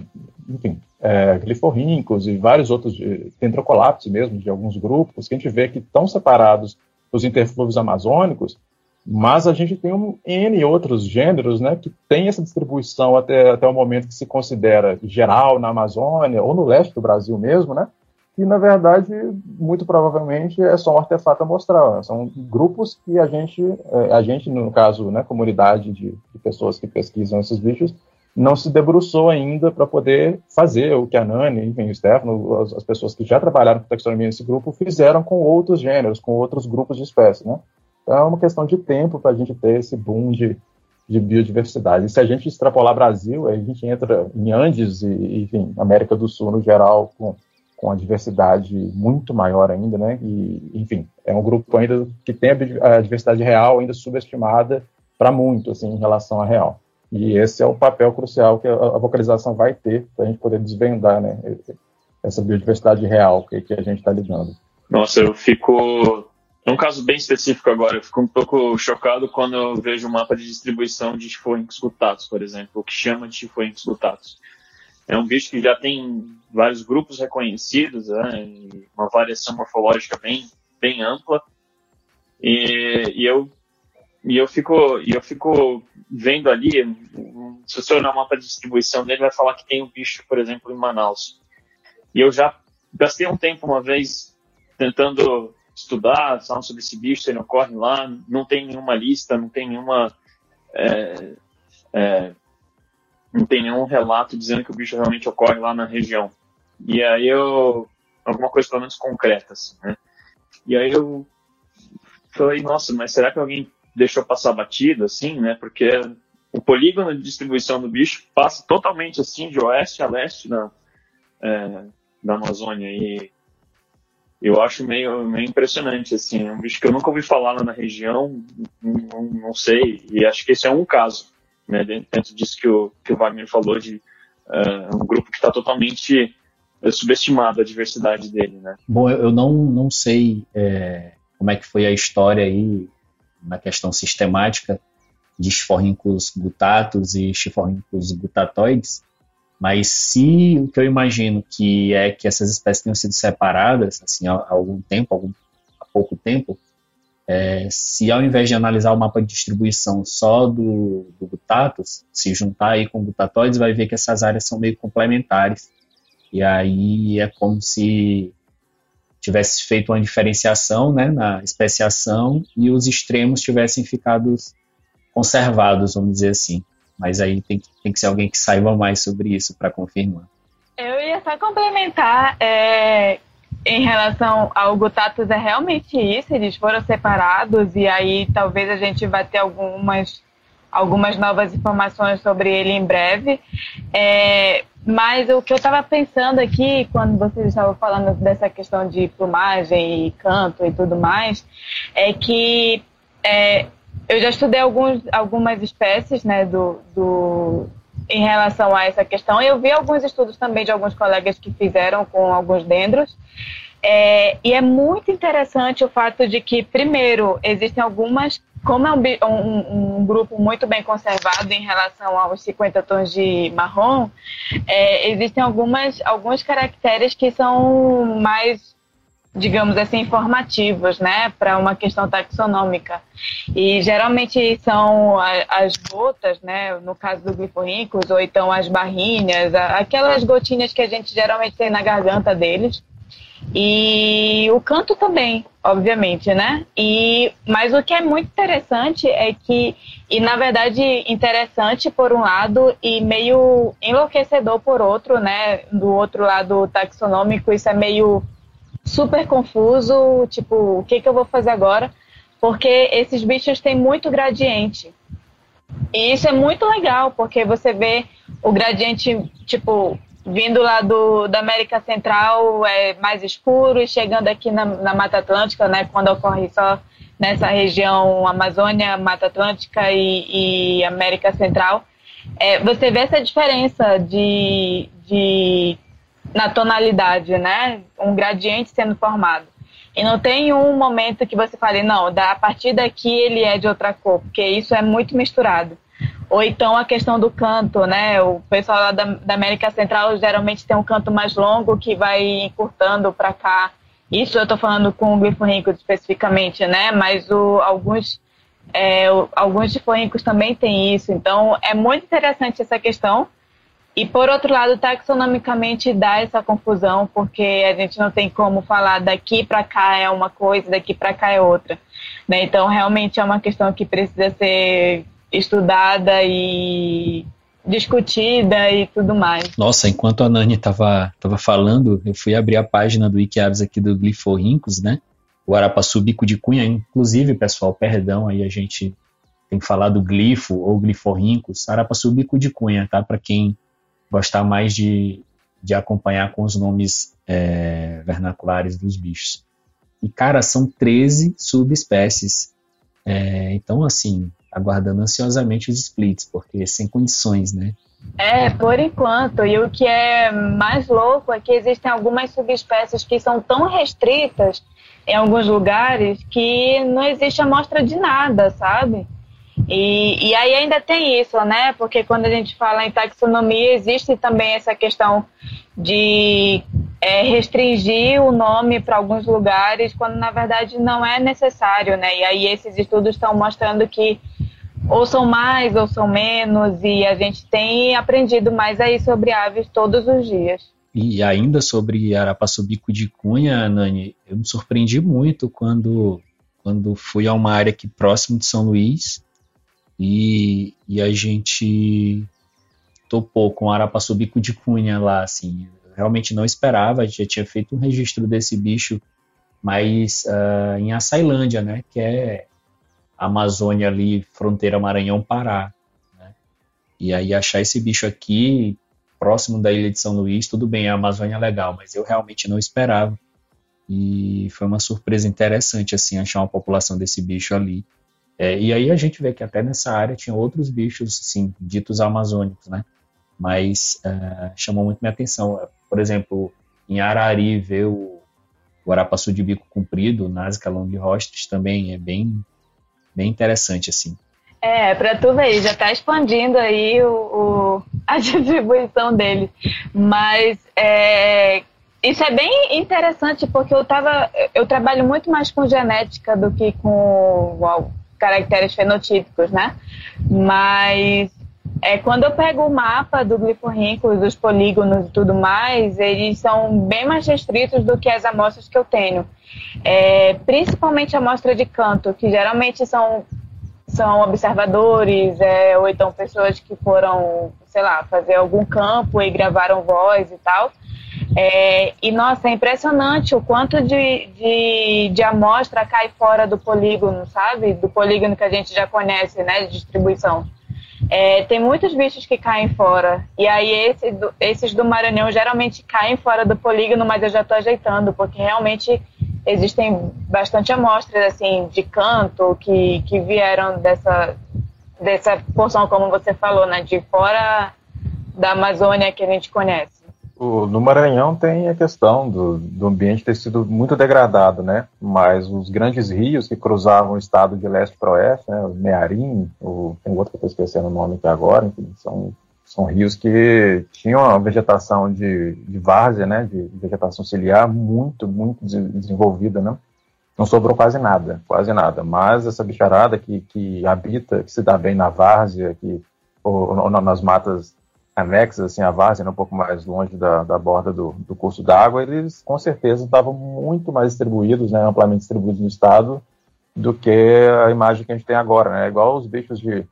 enfim, é, gliforrincos e vários outros, dendrocolapse mesmo, de alguns grupos, que a gente vê que estão separados os interflúvios amazônicos, mas a gente tem um N outros gêneros né, que tem essa distribuição até, até o momento que se considera geral na Amazônia ou no leste do Brasil mesmo, né? Que na verdade, muito provavelmente, é só um artefato amostral. Né? São grupos que a gente, é, a gente, no caso, né, comunidade de, de pessoas que pesquisam esses bichos, não se debruçou ainda para poder fazer o que a Nani, enfim, o Stefano, as, as, pessoas que já trabalharam com taxonomia nesse grupo fizeram com outros gêneros, com outros grupos de espécies, né? Então é uma questão de tempo para a gente ter esse boom de, de biodiversidade. E se a gente extrapolar Brasil, a gente entra em Andes e, enfim, América do Sul no geral, com, com a diversidade muito maior ainda, né? E, enfim, é um grupo ainda que tem a, diversidade real ainda subestimada para muito, assim, em relação à real. E esse é o papel crucial que a, a vocalização vai ter para a gente poder desvendar, né? Essa biodiversidade real que, que a gente está lidando.
Nossa, eu fico um caso bem específico agora. Eu fico um pouco chocado quando eu vejo um mapa de distribuição de chiforrincos gutatos, por exemplo, o que chama de chiforrincos gutatos. é um bicho que já tem vários grupos reconhecidos, né, uma variação morfológica bem, bem ampla. E, e, eu e eu fico e eu fico vendo ali, se você olhar o mapa de distribuição dele, vai falar que tem um bicho, por exemplo, em Manaus. E eu já gastei um tempo uma vez tentando estudar sobre esse bicho, ele ocorre lá, não tem nenhuma lista, não tem nenhuma é, é, não tem nenhum relato dizendo que o bicho realmente ocorre lá na região. E aí eu alguma coisa pelo menos concreta, assim, né? E aí eu falei, nossa, mas será que alguém deixou passar batido, assim, né? Porque o polígono de distribuição do bicho passa totalmente assim de oeste a leste da, é, da Amazônia e eu acho meio, meio impressionante, assim, um bicho que eu nunca ouvi falar lá na região, não, não sei, e acho que esse é um caso, né, dentro disso que o, que o Wagner falou, de uh, um grupo que está totalmente uh, subestimado a diversidade dele, né.
Bom, eu, não, não sei é, como é que foi a história aí na questão sistemática de esforríncos gutatos e esforríncos gutatoides, mas se o que eu imagino que é que essas espécies tenham sido separadas assim há, algum tempo, algum, há pouco tempo, é, se ao invés de analisar o mapa de distribuição só do, do gutatos, se juntar aí com gutatoides, vai ver que essas áreas são meio complementares. E aí é como se tivesse feito uma diferenciação né, na especiação e os extremos tivessem ficado conservados, vamos dizer assim. Mas aí tem, tem que ser alguém que saiba mais sobre isso para confirmar.
Eu ia só complementar é, em relação ao Gutatus, é realmente isso, eles foram separados e aí talvez a gente vai ter algumas, algumas novas informações sobre ele em breve. É, mas o que eu estava pensando aqui, quando vocês estavam falando dessa questão de plumagem e canto e tudo mais, é que é, eu já estudei alguns, algumas espécies né, do, do, em relação a essa questão. Eu vi alguns estudos também de alguns colegas que fizeram com alguns dendros. É, e é muito interessante o fato de que, primeiro, existem algumas como é um, um, um, grupo muito bem conservado em relação aos 50 tons de marrom, é, existem algumas, alguns caracteres que são mais, digamos assim, informativos, né, para uma questão taxonômica. E geralmente são as gotas, né, no caso do gliforríncos, ou então as barrinhas, aquelas gotinhas que a gente geralmente tem na garganta deles. E o canto também, obviamente, né? E mas o que é muito interessante é que e na verdade interessante por um lado e meio enlouquecedor por outro, né? Do outro lado taxonômico, isso é meio super confuso, tipo, o que que eu vou fazer agora? Porque esses bichos têm muito gradiente. E isso é muito legal, porque você vê o gradiente, tipo, vindo lá do, da América Central é mais escuro e chegando aqui na, na Mata Atlântica, né, quando ocorre só nessa região Amazônia, Mata Atlântica e, e América Central, é, você vê essa diferença de, de na tonalidade, né, um gradiente sendo formado. E não tem um momento que você fale, não, da, a partir daqui ele é de outra cor, porque isso é muito misturado. Ou então a questão do canto, né? O pessoal lá da, da América Central geralmente tem um canto mais longo que vai encurtando para cá. Isso eu estou falando com o gliforrinco especificamente, né? Mas o, alguns é, alguns gliforrincos também têm isso. Então é muito interessante essa questão. E por outro lado, taxonomicamente dá essa confusão, porque a gente não tem como falar daqui para cá é uma coisa, daqui para cá é outra. Né? Então, realmente é uma questão que precisa ser estudada e discutida e tudo mais.
Nossa, enquanto a Nani estava tava falando, eu fui abrir a página do Wikiaves aqui do Gliforrincos, né? O Arapaçu Bico de Cunha, inclusive, pessoal, perdão, aí a gente tem que falar do glifo ou gliforrincos, Arapaçu Bico de Cunha, tá? Para quem gostar mais de, de acompanhar com os nomes é, vernaculares dos bichos. E, cara, são 13 subespécies. É, então, assim, aguardando ansiosamente os splits, porque sem condições, né?
É, por enquanto. E o que é mais louco é que existem algumas subespécies que são tão restritas em alguns lugares que não existe amostra de nada, sabe? E, e aí ainda tem isso, né? Porque quando a gente fala em taxonomia, existe também essa questão de é, restringir o nome para alguns lugares, quando na verdade não é necessário, né? E aí esses estudos estão mostrando que ou são mais ou são menos, e a gente tem aprendido mais aí sobre aves todos os dias.
E ainda sobre Arapaçubico de Cunha, Nani, eu me surpreendi muito quando, quando fui a uma área aqui próximo de São Luís e, e a gente topou com Arapaçubico de Cunha lá, assim, realmente não esperava, já tinha feito um registro desse bicho, mas uh, em Açailândia, né, que é Amazônia ali, fronteira Maranhão-Pará. Né? E aí achar esse bicho aqui, próximo da ilha de São Luís, tudo bem, a Amazônia é legal, mas eu realmente não esperava. E foi uma surpresa interessante, assim, achar uma população desse bicho ali. É, e aí a gente vê que até nessa área tinha outros bichos, assim, ditos amazônicos, né? Mas uh, chamou muito minha atenção. Por exemplo, em Arari, ver o Guarapaçu de bico comprido, Nazca longhostris, também é bem bem interessante, assim.
É, para tu ver, já está expandindo aí o, o, a (laughs) distribuição dele. Mas é, isso é bem interessante porque eu tava, eu trabalho muito mais com genética do que com uau, caracteres fenotípicos, né? Mas é, quando eu pego o mapa do gliforríncula, dos polígonos e tudo mais, eles são bem mais restritos do que as amostras que eu tenho. É, principalmente a amostra de canto, que geralmente são, são observadores, é, ou então pessoas que foram, sei lá, fazer algum campo e gravaram voz e tal. É, e, nossa, é impressionante o quanto de, de, de amostra cai fora do polígono, sabe? Do polígono que a gente já conhece, né, de distribuição. É, tem muitos bichos que caem fora. E aí esse do, esses do Maranhão geralmente caem fora do polígono, mas eu já estou ajeitando, porque realmente existem bastante amostras assim de canto que, que vieram dessa, dessa porção, como você falou, né, de fora da Amazônia que a gente conhece.
O, no Maranhão tem a questão do, do ambiente ter sido muito degradado, né? Mas os grandes rios que cruzavam o estado de leste para oeste, né? O Mearim, o, tem outro que eu estou esquecendo o nome aqui agora, enfim, são, são rios que tinham uma vegetação de, de várzea, né? De vegetação ciliar muito, muito desenvolvida, né? Não sobrou quase nada, quase nada. Mas essa bicharada que, que habita, que se dá bem na várzea, que, ou, ou nas matas anexas, assim, a várzea, um pouco mais longe da, da borda do, do curso d'água, eles com certeza estavam muito mais distribuídos, né, amplamente distribuídos no estado, do que a imagem que a gente tem agora, né? Igual os bichos de,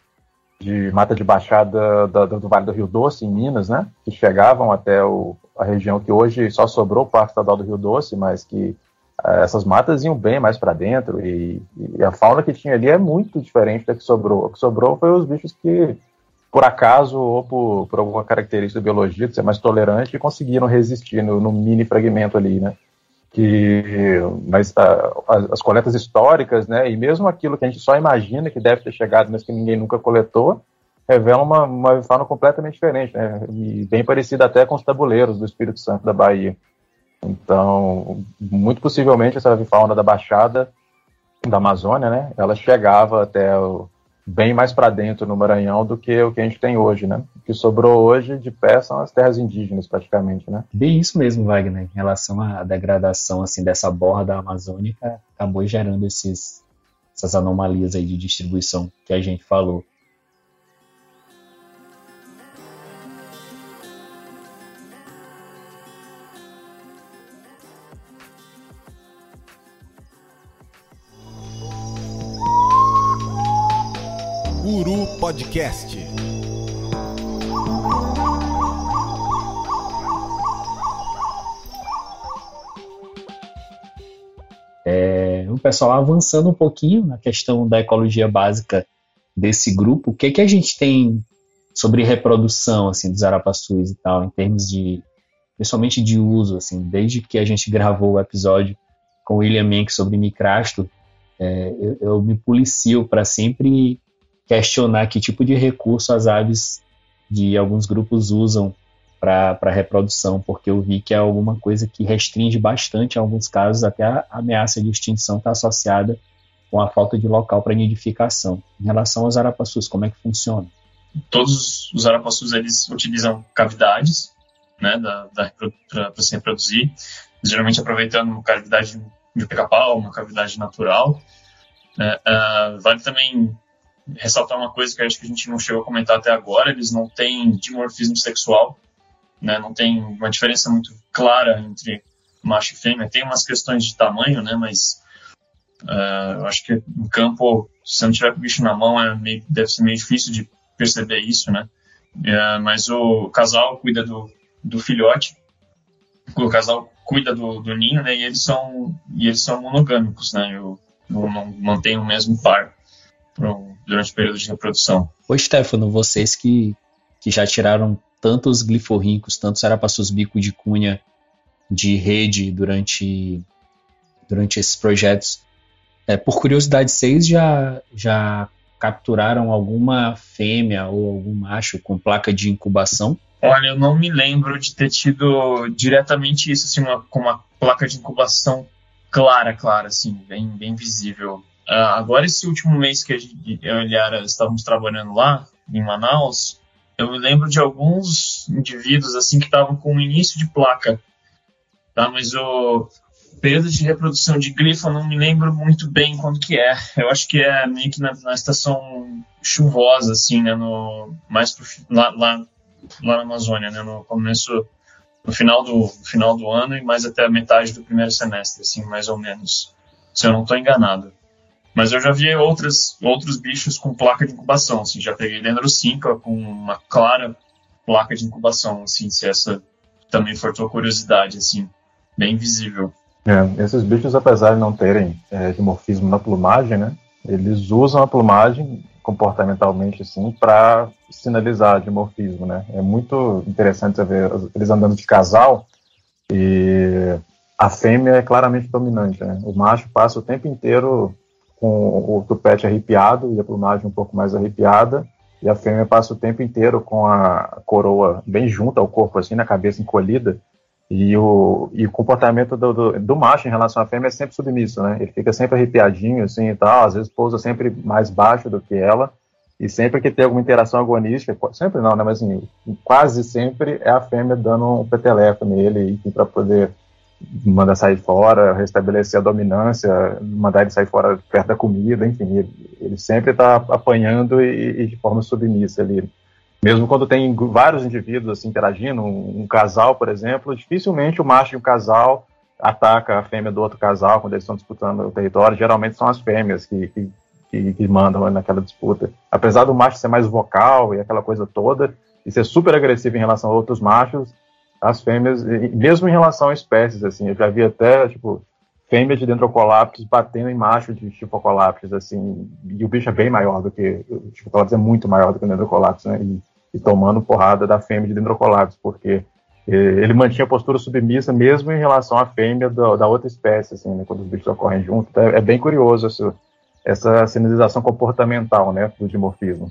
de mata de baixada da, do Vale do Rio Doce, em Minas, né? Que chegavam até o, a região que hoje só sobrou o Parque Estadual do Rio Doce, mas que eh, essas matas iam bem mais para dentro e, e, a fauna que tinha ali é muito diferente da que sobrou. O que sobrou foi os bichos que por acaso ou por, por alguma característica da biologia de ser mais tolerante, conseguiram resistir no, no mini fragmento ali, né? Que, mas a, as, as, coletas históricas, né, e mesmo aquilo que a gente só imagina que deve ter chegado, mas que ninguém nunca coletou, revelam uma, uma fauna completamente diferente, né, e bem parecida até com os tabuleiros do Espírito Santo da Bahia. Então, muito possivelmente essa fauna da Baixada da Amazônia, né, ela chegava até o, bem mais para dentro no Maranhão do que o que a gente tem hoje, né? O que sobrou hoje de pé são as terras indígenas, praticamente, né?
Bem isso mesmo, Wagner. Em relação à degradação assim dessa borda amazônica, acabou gerando esses, essas anomalias aí de distribuição que a gente falou.
Podcast.
É, o pessoal avançando um pouquinho na questão da ecologia básica desse grupo, o que, que a gente tem sobre reprodução assim dos arapaçus e tal, em termos de principalmente de uso, assim, desde que a gente gravou o episódio com William Menck sobre micrasto, é, eu, eu, me policio para sempre questionar que tipo de recurso as aves de alguns grupos usam para reprodução, porque eu vi que é alguma coisa que restringe bastante, em alguns casos, até a ameaça de extinção está associada com a falta de local para nidificação. Em relação aos arapaçus, como é que funciona?
Todos os arapaçus eles utilizam cavidades, né, para se reproduzir, geralmente aproveitando uma cavidade de pica-pau, uma cavidade natural. É, é, vale também ressaltar uma coisa que acho que a gente não chegou a comentar até agora: eles não têm dimorfismo sexual, né, não tem uma diferença muito clara entre macho e fêmea. Tem umas questões de tamanho, né, mas Uh, eu acho que no campo, se você não tiver com o bicho na mão, é meio, deve ser meio difícil de perceber isso, né? Uh, mas o casal cuida do, do filhote, o casal cuida do, do, ninho, né? E eles são, e eles são monogâmicos, né? Eu, eu mantém o mesmo par pro, durante o período de reprodução.
Ô, Stefano, vocês que, que já tiraram tantos gliforrincos, tantos arapaçus bico de cunha de rede durante, durante esses projetos, é, por curiosidade, vocês já, já capturaram alguma fêmea ou algum macho com placa de incubação?
Olha, eu não me lembro de ter tido diretamente isso, assim, uma, com uma placa de incubação clara, clara, assim, bem, bem visível. Uh, agora, esse último mês que eu e a Liara estávamos trabalhando lá, em Manaus, eu me lembro de alguns indivíduos, assim, que estavam com o início de placa, tá? Mas o, período de reprodução de glifo eu não me lembro muito bem quando que é. Eu acho que é meio que na, na estação chuvosa, assim, né? No, mais pro, lá, lá, lá na Amazônia, né? No começo, no final do, final do ano e mais até a metade do primeiro semestre, assim, mais ou menos. Se eu não estou enganado. Mas eu já vi outras, outros bichos com placa de incubação, assim, já peguei dendrocimpa com uma clara placa de incubação, assim, se essa também for tua curiosidade, assim, bem visível.
É, esses bichos, apesar de não terem é, dimorfismo na plumagem, né, eles usam a plumagem comportamentalmente assim para sinalizar dimorfismo, né? É muito interessante você ver eles andando de casal e a fêmea é claramente dominante, né? O macho passa o tempo inteiro com o tupete arrepiado e a plumagem um pouco mais arrepiada e a fêmea passa o tempo inteiro com a coroa bem junto ao corpo, assim, na cabeça encolhida e o, e o comportamento do, do, do, macho em relação à fêmea é sempre submisso, né? Ele fica sempre arrepiadinho, assim, e tal, às vezes pousa sempre mais baixo do que ela, e sempre que tem alguma interação agonística, sempre não, né? Mas assim, quase sempre é a fêmea dando um peteleco nele, para poder mandar sair fora, restabelecer a dominância, mandar ele sair fora perto da comida, enfim, ele, ele sempre está apanhando e, e, de forma submissa ali. Mesmo quando tem vários indivíduos assim, interagindo, um, um, casal, por exemplo, dificilmente o macho de um casal ataca a fêmea do outro casal quando eles estão disputando o território. Geralmente são as fêmeas que, que, que, que mandam naquela disputa. Apesar do macho ser mais vocal e aquela coisa toda, e ser super agressivo em relação a outros machos, as fêmeas, mesmo em relação a espécies, assim, eu já vi até, tipo, fêmea de dendrocolaptis batendo em macho de chifocolaptis, assim, e o bicho é bem maior do que, o chifocolaptis é muito maior do que o dendrocolaptis, né, e e tomando porrada da fêmea de Dendrocolapis, porque ele mantinha a postura submissa mesmo em relação à fêmea do, da outra espécie, assim, né, quando os bichos ocorrem juntos. Então, é, é, bem curioso essa, essa sinalização comportamental né, do dimorfismo.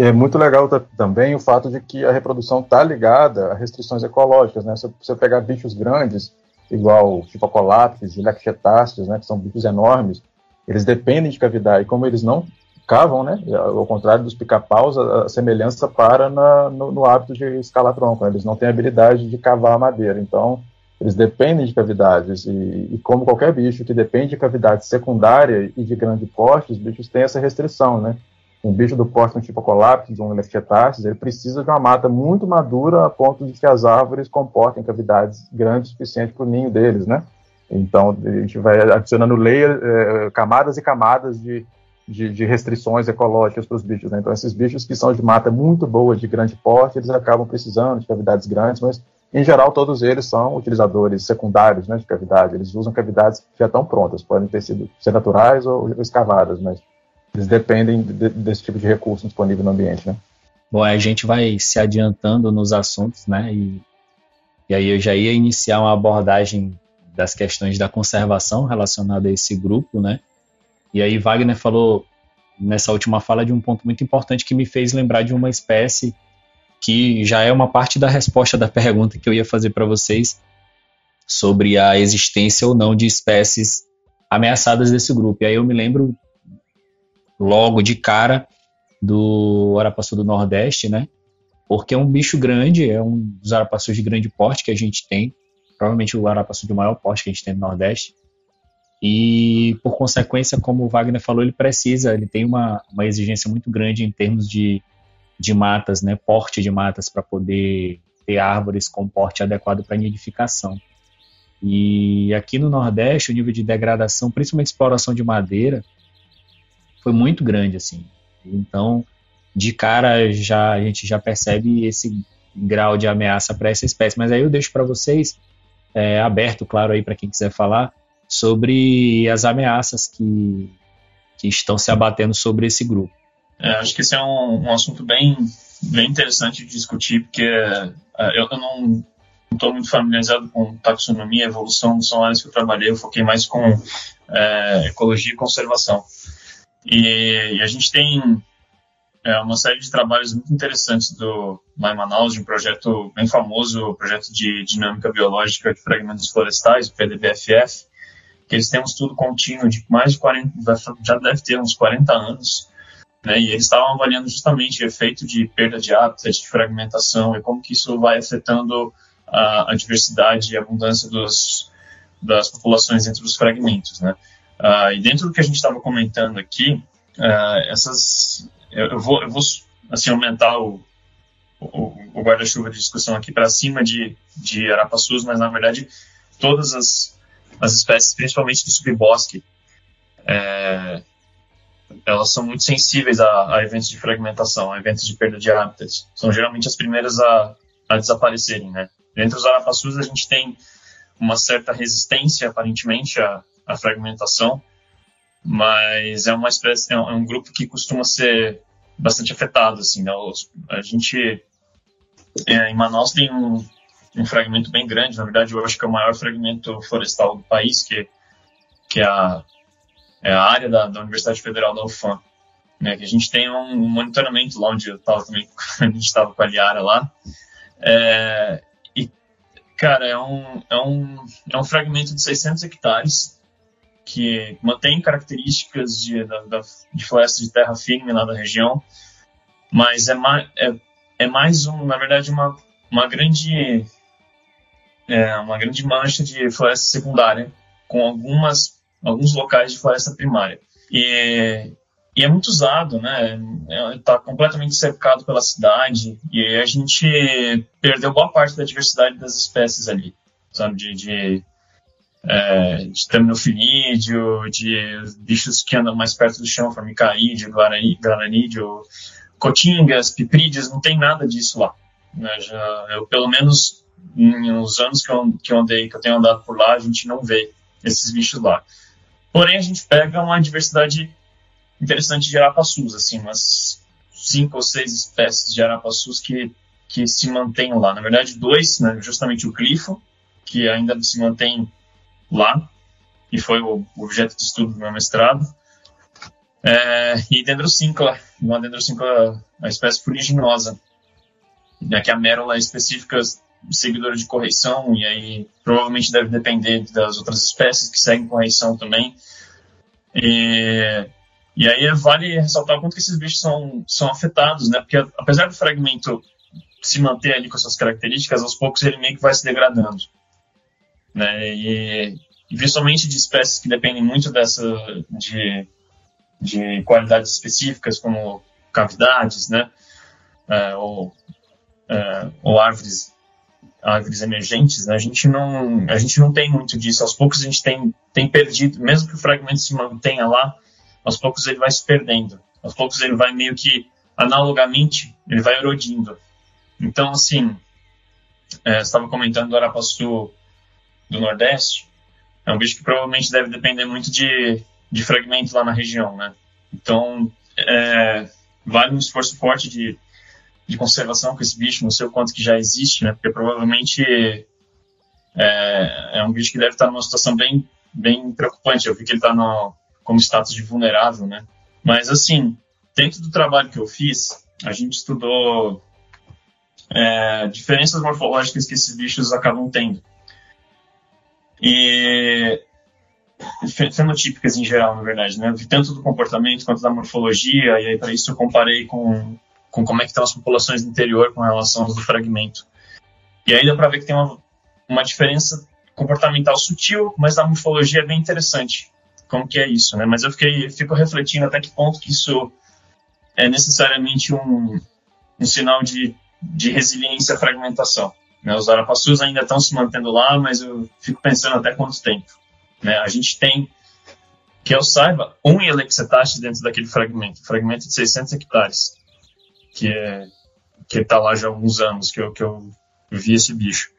É muito legal também o fato de que a reprodução está ligada a restrições ecológicas. Né? Se você pegar bichos grandes, igual Chipocolapis e Lactetáceos, né, que são bichos enormes, eles dependem de cavidade. E como eles não cavam, né? Ao contrário dos pica-paus, a, semelhança para na, no, no, hábito de escalar tronco. Né? Eles não têm habilidade de cavar a madeira. Então, eles dependem de cavidades. E, e, como qualquer bicho que depende de cavidade secundária e de grande porte, os bichos têm essa restrição, né? Um bicho do porte um tipo colapsis, um Leftietaceus, ele precisa de uma mata muito madura a ponto de que as árvores comportem cavidades grandes o suficiente para o ninho deles, né? Então, a gente vai adicionando layer, eh, camadas e camadas de, de, de restrições ecológicas para os bichos. Né? Então, esses bichos que são de mata muito boa, de grande porte, eles acabam precisando de cavidades grandes, mas em geral todos eles são utilizadores secundários né, de cavidade. Eles usam cavidades que já estão prontas, podem ter sido ser naturais ou, ou escavadas, mas eles dependem de, desse tipo de recurso disponível no ambiente. Né?
Bom, a gente vai se adiantando nos assuntos, né? E, e aí eu já ia iniciar uma abordagem das questões da conservação relacionada a esse grupo, né? E aí Wagner falou nessa última fala de um ponto muito importante que me fez lembrar de uma espécie que já é uma parte da resposta da pergunta que eu ia fazer para vocês sobre a existência ou não de espécies ameaçadas desse grupo. E aí eu me lembro logo de cara do arapaçu do Nordeste, né? Porque é um bicho grande, é um dos arapaçus de grande porte que a gente tem, provavelmente o arapaçu de maior porte que a gente tem no Nordeste. E, por consequência, como o Wagner falou, ele precisa, ele tem uma, uma exigência muito grande em termos de, de matas, né? Porte de matas para poder ter árvores com porte adequado para nidificação. E aqui no Nordeste, o nível de degradação, principalmente exploração de madeira, foi muito grande, assim. Então, de cara, já a gente já percebe esse grau de ameaça para essa espécie. Mas aí eu deixo para vocês, é, aberto, claro, aí para quem quiser falar, sobre as ameaças que, que estão se abatendo sobre esse grupo.
É, acho que esse é um, um, assunto bem, bem interessante de discutir, porque é, eu, eu não estou muito familiarizado com taxonomia, evolução, são áreas que eu trabalhei, eu foquei mais com é, ecologia e conservação. E, e a gente tem é, uma série de trabalhos muito interessantes do, lá em Manaus, de um projeto bem famoso, o projeto de dinâmica biológica de fragmentos florestais, o PDBFF, que eles têm um estudo contínuo de mais de 40, já deve ter uns 40 anos, né, e eles estavam avaliando justamente o efeito de perda de hábitat, de fragmentação e como que isso vai afetando a, a diversidade e a abundância dos, das populações entre os fragmentos, né. Uh, e dentro do que a gente estava comentando aqui, uh, essas, eu, eu, vou, eu vou assim, aumentar o, o, o guarda-chuva de discussão aqui para cima de, de arapaçus, mas na verdade todas as, as espécies, principalmente de subbosque, é, elas são muito sensíveis a, a, eventos de fragmentação, a eventos de perda de hábitats. São geralmente as primeiras a, a desaparecerem, né? Entre os arapaçus a gente tem uma certa resistência, aparentemente, a, a fragmentação, mas é uma espécie, é um, é um grupo que costuma ser bastante afetado, assim, né? A gente, é, em Manaus tem um, um fragmento bem grande, na verdade eu acho que é o maior fragmento florestal do país, que, que é, a, é a área da, da Universidade Federal da UFAM, né? Que a gente tem um monitoramento lá onde eu estava também, (laughs) a gente estava com a Liara lá, é, e, cara, é um, é, um, é um fragmento de 600 hectares, que mantém características de, da, de floresta de terra firme lá da região, mas é, mais, é, é mais um, na verdade, uma, uma grande é, uma grande mancha de floresta secundária com algumas alguns locais de floresta primária e, e é muito usado, né? Está é, completamente cercado pela cidade e a gente perdeu boa parte da diversidade das espécies ali, sabe? De, de é, de terminofilídeo, de bichos que andam mais perto do chão, formicaídeo, glaranídeo, cotingas, piprídeos, não tem nada disso lá. Né? Já, eu, pelo menos nos anos que eu, que eu andei, que eu tenho andado por lá, a gente não vê esses bichos lá. Porém, a gente pega uma diversidade interessante de arapaçus, assim, umas cinco ou seis espécies de arapaçus que, que se mantêm lá. Na verdade, dois, né, justamente o clifo, que ainda se mantém lá, e foi o objeto de estudo do meu mestrado. É, e Dendrocincla, uma Dendrocincla, a espécie fuliginosa, né, que a mérola é específica seguidora de correição, e aí provavelmente deve depender das outras espécies que seguem correição também. E, e aí vale ressaltar o quanto que esses bichos são, são afetados, né? Porque apesar do fragmento se manter ali com suas características, aos poucos ele meio que vai se degradando né? E, e principalmente de espécies que dependem muito dessa de, de qualidades específicas como cavidades, né? É, ou, é, ou árvores árvores emergentes, né? a gente não a gente não tem muito disso. Aos poucos a gente tem tem perdido, mesmo que o fragmento se mantenha lá, aos poucos ele vai se perdendo. Aos poucos ele vai meio que analogamente ele vai erodindo. Então assim, é, estava comentando do Arapaçu do Nordeste, é um bicho que provavelmente deve depender muito de, de fragmento lá na região, né? Então, é, vale um esforço forte de, de conservação com esse bicho, não sei o quanto que já existe, né? Porque provavelmente é, é um bicho que deve estar numa situação bem, bem preocupante. Eu vi que ele está como status de vulnerável, né? Mas, assim, dentro do trabalho que eu fiz, a gente estudou é, diferenças morfológicas que esses bichos acabam tendo. E fenotípicas em geral, na verdade, né? Tanto do comportamento quanto da morfologia, e aí para isso eu comparei com, com como é que estão as populações do interior com relação ao do fragmento. E aí dá para ver que tem uma, uma diferença comportamental sutil, mas a morfologia é bem interessante. Como que é isso, né? Mas eu fiquei, fico refletindo até que ponto que isso é necessariamente um, um sinal de, de resiliência à fragmentação. Né? Os arapaçus ainda estão se mantendo lá, mas eu fico pensando até quanto tempo. Né? A gente tem, que eu saiba, um Ielexetate dentro daquele fragmento, fragmento de 600 hectares, que é que está lá já há alguns anos que eu, que eu vi esse bicho.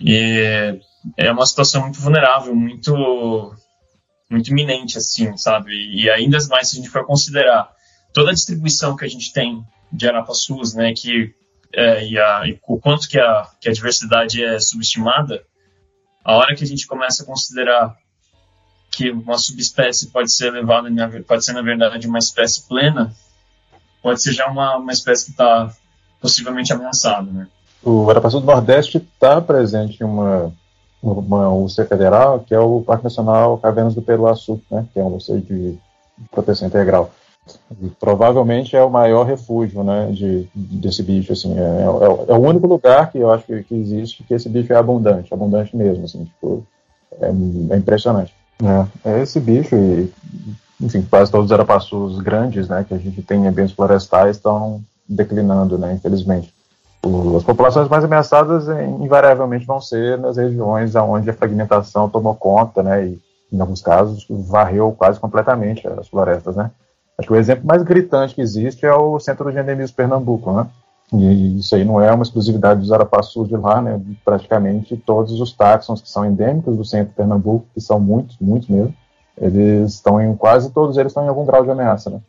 E é uma situação muito vulnerável, muito muito iminente, assim, sabe? E ainda mais se a gente for considerar toda a distribuição que a gente tem de arapaçus, né, que é, e, a, e, o quanto que a, que a diversidade é subestimada, a hora que a gente começa a considerar que uma subespécie pode ser levada, pode ser na verdade uma espécie plena, pode ser já uma, uma espécie que está possivelmente ameaçada, né?
O Arapaçu do Nordeste está presente em uma, uma UC federal, que é o Parque Nacional Cavernas do Peruaçu, né, que é um UC de proteção integral. Provavelmente é o maior refúgio né, de, desse bicho. Assim, é, é, é, o único lugar que eu acho que, que, existe que esse bicho é abundante, abundante mesmo. Assim, tipo, é, é impressionante. É, é, esse bicho e, enfim, quase todos os arapaçus grandes né, que a gente tem em ambientes florestais estão declinando, né, infelizmente as populações mais ameaçadas invariavelmente vão ser nas regiões onde a fragmentação tomou conta, né, e em alguns casos varreu quase completamente as florestas, né. Acho que o exemplo mais gritante que existe é o Centro de Endemismo Pernambuco, né, e isso aí não é uma exclusividade dos arapaçus de lá, né, praticamente todos os táxons que são endêmicos do Centro de Pernambuco, que são muitos, muitos mesmo, eles estão em, quase todos eles estão em algum grau de ameaça, né,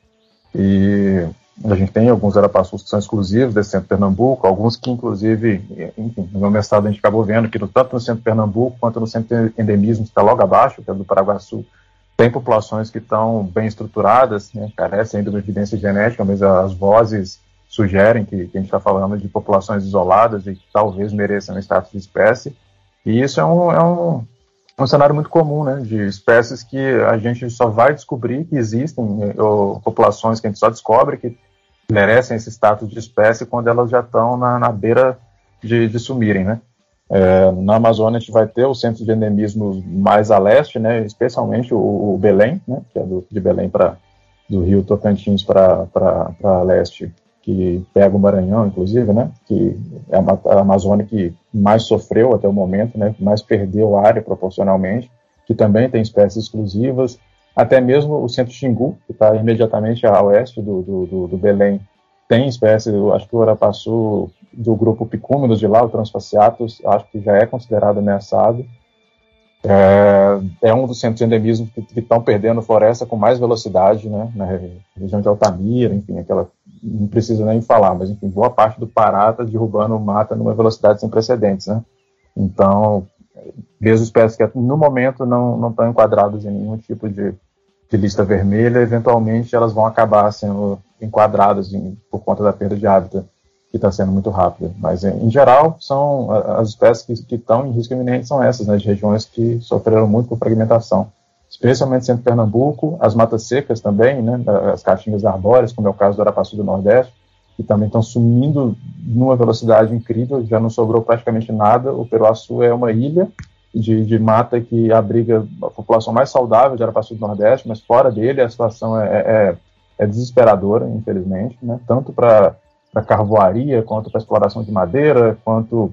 e a gente tem alguns arapaçus que são exclusivos desse centro de Pernambuco, alguns que, inclusive, enfim, no meu mestrado a gente acabou vendo que tanto no centro de Pernambuco quanto no centro de endemismo, que está logo abaixo, que é do Paraguaçu, tem populações que estão bem estruturadas, né, carecem de evidência genética, mas as vozes sugerem que, que a gente está falando de populações isoladas e que talvez mereçam status de espécie. E isso é um, é um, um cenário muito comum, né, de espécies que a gente só vai descobrir que existem, ou populações que a gente só descobre que merecem esse status de espécie quando elas já estão na, na beira de, de sumirem, né. É, na Amazônia a gente vai ter o centro de endemismo mais a leste, né, especialmente o, o Belém, né, que é do, de Belém para do Rio Tocantins para leste que pega o Maranhão, inclusive, né, que é a, Amazônia que mais sofreu até o momento, né, que mais perdeu área proporcionalmente, que também tem espécies exclusivas, até mesmo o centro Xingu, que está imediatamente a oeste do, do, do, do, Belém, tem espécies, acho que o Arapaçu do grupo Picúmidos de lá, o Transfaciatus, acho que já é considerado ameaçado, é, é, um dos centros de endemismo que estão perdendo floresta com mais velocidade, né, na região de Altamira, enfim, aquela, não preciso nem falar, mas enfim, boa parte do Pará está derrubando mata numa velocidade sem precedentes, né. Então, mesmo espécies que no momento não, não estão enquadradas em nenhum tipo de, de lista vermelha, eventualmente elas vão acabar sendo enquadradas em, por conta da perda de hábitat que está sendo muito rápida. Mas, em geral, são as espécies que, estão em risco iminente são essas, né, de regiões que sofreram muito com fragmentação. Especialmente centro Pernambuco, as matas secas também, né, as caatingas arbóreas, como é o caso do Arapaçu do Nordeste, que também estão sumindo numa velocidade incrível, já não sobrou praticamente nada. O Peruaçu é uma ilha de, de, mata que abriga a população mais saudável de Arapaçu do Nordeste, mas fora dele a situação é, é, é desesperadora, infelizmente, né? tanto para para carvoaria, quanto para exploração de madeira, quanto,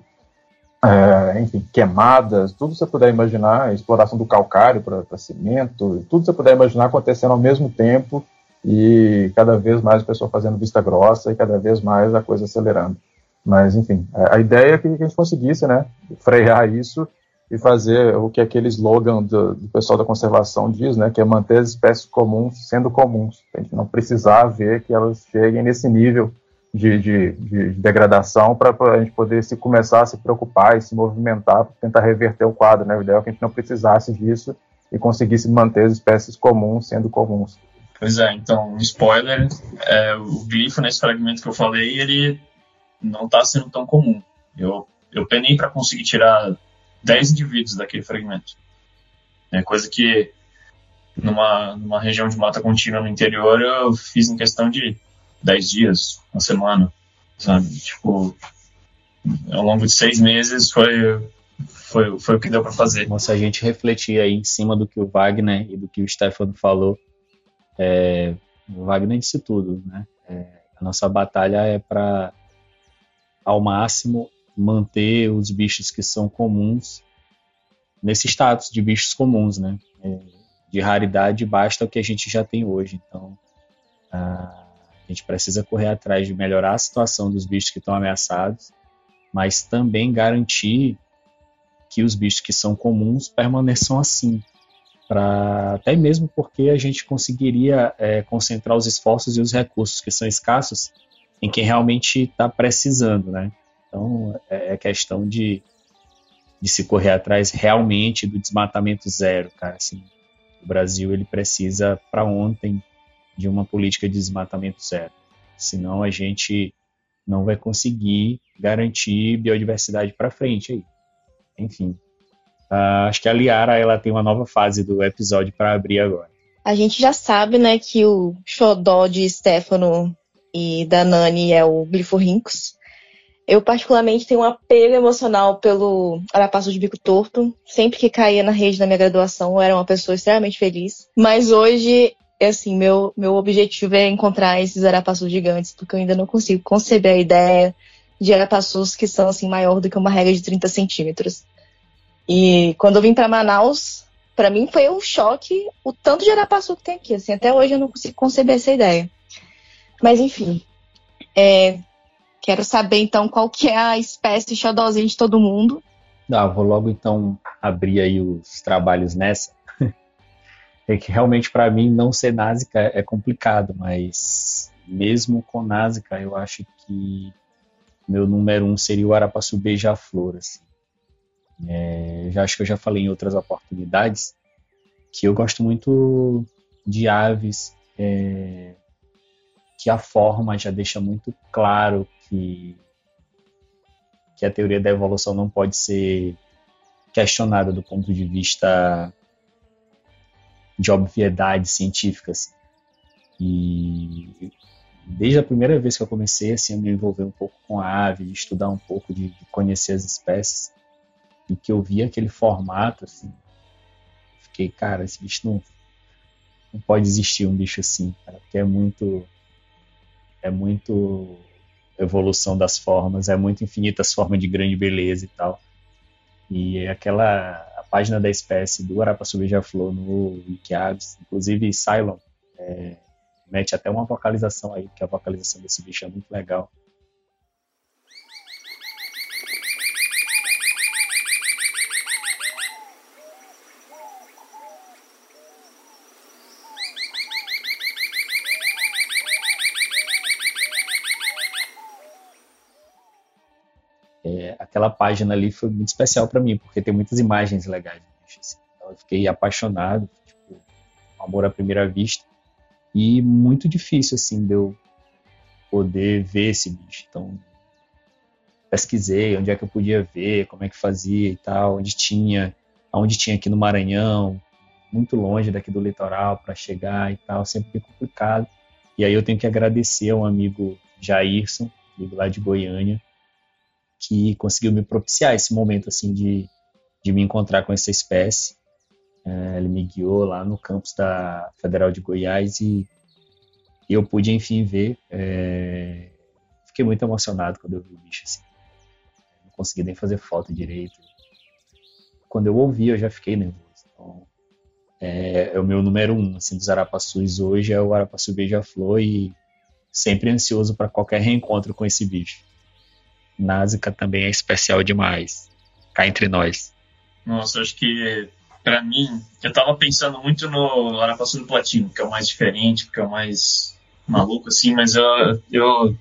é, enfim, queimadas, tudo você puder imaginar, exploração do calcário para cimento, tudo você puder imaginar acontecendo ao mesmo tempo e cada vez mais o pessoal fazendo vista grossa e cada vez mais a coisa acelerando. Mas, enfim, a ideia é que a gente conseguisse, né, frear isso e fazer o que aquele slogan do, do, pessoal da conservação diz, né, que é manter as espécies comuns sendo comuns. A gente não precisar ver que elas cheguem nesse nível de, de, de degradação para a gente poder se começar a se preocupar e se movimentar para tentar reverter o quadro. Né? O ideal é que a gente não precisasse disso e conseguisse manter as espécies comuns sendo comuns.
Pois é, então, um spoiler, é, o glifo nesse fragmento que eu falei, ele não está sendo tão comum. Eu, eu penei para conseguir tirar 10 indivíduos daquele fragmento. É coisa que numa, numa região de mata contínua no interior eu fiz em questão de 10 dias, uma semana, sabe? Tipo, ao longo de seis meses foi, foi, foi o que deu para fazer.
Se a gente refletir aí em cima do que o Wagner e do que o Stefano falou, é, o Wagner disse tudo, né? É, a nossa batalha é para, ao máximo, manter os bichos que são comuns nesse status de bichos comuns, né? É, de raridade basta o que a gente já tem hoje. Então, a gente precisa correr atrás de melhorar a situação dos bichos que estão ameaçados, mas também garantir que os bichos que são comuns permaneçam assim. Pra, até mesmo porque a gente conseguiria é, concentrar os esforços e os recursos que são escassos em quem realmente está precisando, né? Então é, é questão de, de se correr atrás realmente do desmatamento zero, cara. Assim, o Brasil ele precisa para ontem de uma política de desmatamento zero, senão a gente não vai conseguir garantir biodiversidade para frente aí. Enfim, uh, acho que a Liara ela tem uma nova fase do episódio para abrir agora.
A gente já sabe, né, que o xodó de Stefano e da Nani é o Gliforrincus. Eu, particularmente, tenho um apego emocional pelo Arapaçu de Bico Torto. Sempre que caía na rede da minha graduação, eu era uma pessoa extremamente feliz. Mas hoje, assim, meu, meu objetivo é encontrar esses arapaçus gigantes, porque eu ainda não consigo conceber a ideia de arapaçus que são, assim, maior do que uma regra de 30 centímetros. E quando eu vim para Manaus, para mim foi um choque o tanto de arapaçu que tem aqui. Assim, até hoje eu não consigo conceber essa ideia. Mas enfim, é, quero saber então qual que é a espécie xodózinha de todo mundo.
Ah, vou logo então abrir aí os trabalhos nessa. É que realmente para mim não ser násica é complicado, mas mesmo com násica eu acho que meu número um seria o arapaçu beija-flor. Assim. É, já acho que eu já falei em outras oportunidades que eu gosto muito de aves é, que a forma já deixa muito claro que, que a teoria da evolução não pode ser questionada do ponto de vista de obviedade científica. Assim. E desde a primeira vez que eu comecei assim, a me envolver um pouco com a ave, de estudar um pouco, de, de conhecer as espécies, e que eu vi aquele formato, assim, fiquei, cara, esse bicho não, não pode existir um bicho assim, cara, porque é muito é muito evolução das formas, é muito infinitas formas de grande beleza e tal. E aquela a página da espécie do Arapaçu beija-flor no Wikiabs, inclusive Cylon, é, mete até uma vocalização aí, que a vocalização desse bicho é muito legal. É, aquela página ali foi muito especial para mim, porque tem muitas imagens legais. Assim. Então eu fiquei apaixonado, tipo, amor à primeira vista e muito difícil assim de eu poder ver esse bicho. Então pesquisei onde é que eu podia ver, como é que fazia e tal, onde tinha, onde tinha aqui no Maranhão, muito longe daqui do litoral para chegar e tal, sempre complicado. E aí eu tenho que agradecer a um amigo Jairson, amigo lá de Goiânia, que conseguiu me propiciar esse momento assim de, de me encontrar com essa espécie é, ele me guiou lá no campus da Federal de Goiás e eu pude, enfim, ver. É, fiquei muito emocionado quando eu vi o bicho assim. Não consegui nem fazer foto direito. Quando eu ouvi, eu já fiquei nervoso. Então, é, é o meu número um assim, dos arapaçus hoje, é o arapaçu beija-flor e sempre ansioso para qualquer reencontro com esse bicho. Násica também é especial demais. Cá entre nós.
Nossa, acho que para mim, eu tava pensando muito no Arapaçu do Platino, que é o mais diferente, que é o mais maluco, assim, mas eu, eu,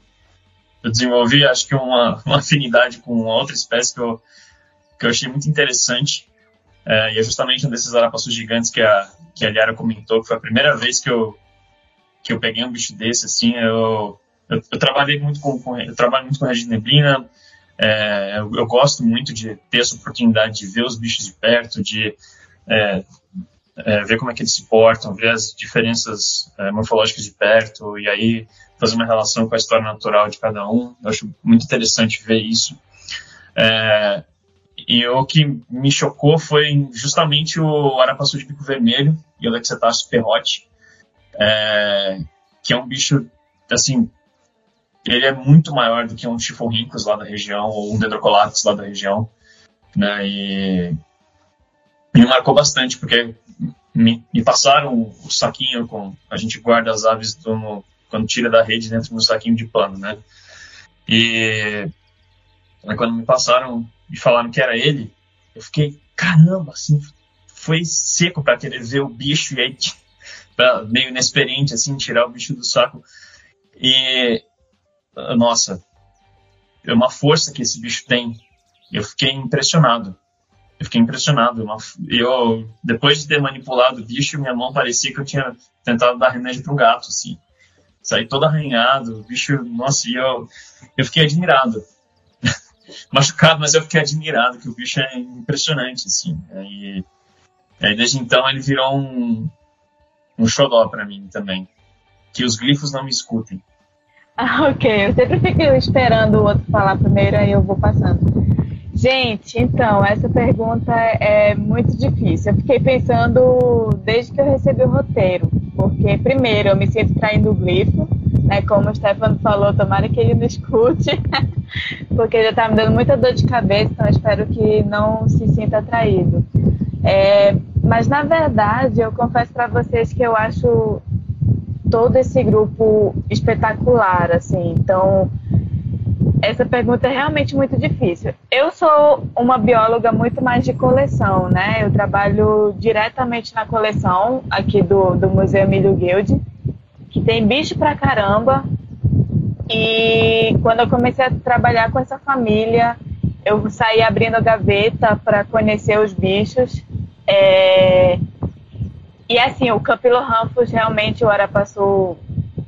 eu desenvolvi, acho que uma, (laughs) uma afinidade com outra espécie que eu, que eu achei muito interessante, é, e é justamente um desses arapaçus gigantes que a, que a Liara comentou, que foi a primeira vez que eu, que eu peguei um bicho desse, assim, eu, eu, eu trabalhei muito com, com, eu trabalho muito com Regis Neblina, é, eu, eu, gosto muito de ter essa oportunidade de ver os bichos de perto, de é, é, ver como é que eles se portam, ver as diferenças é, morfológicas de perto e aí fazer uma relação com a história natural de cada um. Eu acho muito interessante ver isso. É, e o que me chocou foi justamente o arapaçu de bico vermelho e o Lexetáceo ferrote, é, que é um bicho, assim, ele é muito maior do que um chifurrincus lá da região ou um dendrocolatus lá da região, né, e me marcou bastante, porque me, me, passaram o saquinho com. A gente guarda as aves do, quando tira da rede dentro do saquinho de pano, né? E quando me passaram e falaram que era ele, eu fiquei, caramba, assim, foi seco para querer ver o bicho e aí, (laughs) pra, meio inexperiente, assim, tirar o bicho do saco. E, nossa, é uma força que esse bicho tem. Eu fiquei impressionado. Eu fiquei impressionado. Eu, depois de ter manipulado o bicho, minha mão parecia que eu tinha tentado dar remédio para um gato, assim. Saí todo arranhado, o bicho, nossa, e eu, eu fiquei admirado. (laughs) Machucado, mas eu fiquei admirado, que o bicho é impressionante, assim. E, e desde então ele virou um, um xodó para mim também. Que os glifos não me escutem.
Ah, (laughs) ok. Eu sempre fico esperando o outro falar primeiro, aí eu vou passando. Gente, então, essa pergunta é muito difícil. Eu fiquei pensando desde que eu recebi o roteiro, porque, primeiro, eu me sinto traindo o glifo, né? Como o Stefano falou, tomara que ele não escute, (laughs) porque já tá me dando muita dor de cabeça, então espero que não se sinta traído. É, mas, na verdade, eu confesso para vocês que eu acho todo esse grupo espetacular, assim. Então, essa pergunta é realmente muito difícil. Eu sou uma bióloga muito mais de coleção, né? Eu trabalho diretamente na coleção aqui do, do Museu Emílio Guild, que tem bicho pra caramba. E quando eu comecei a trabalhar com essa família, eu saí abrindo a gaveta para conhecer os bichos. É... E assim, o Campylorhamphus realmente o Arapaçu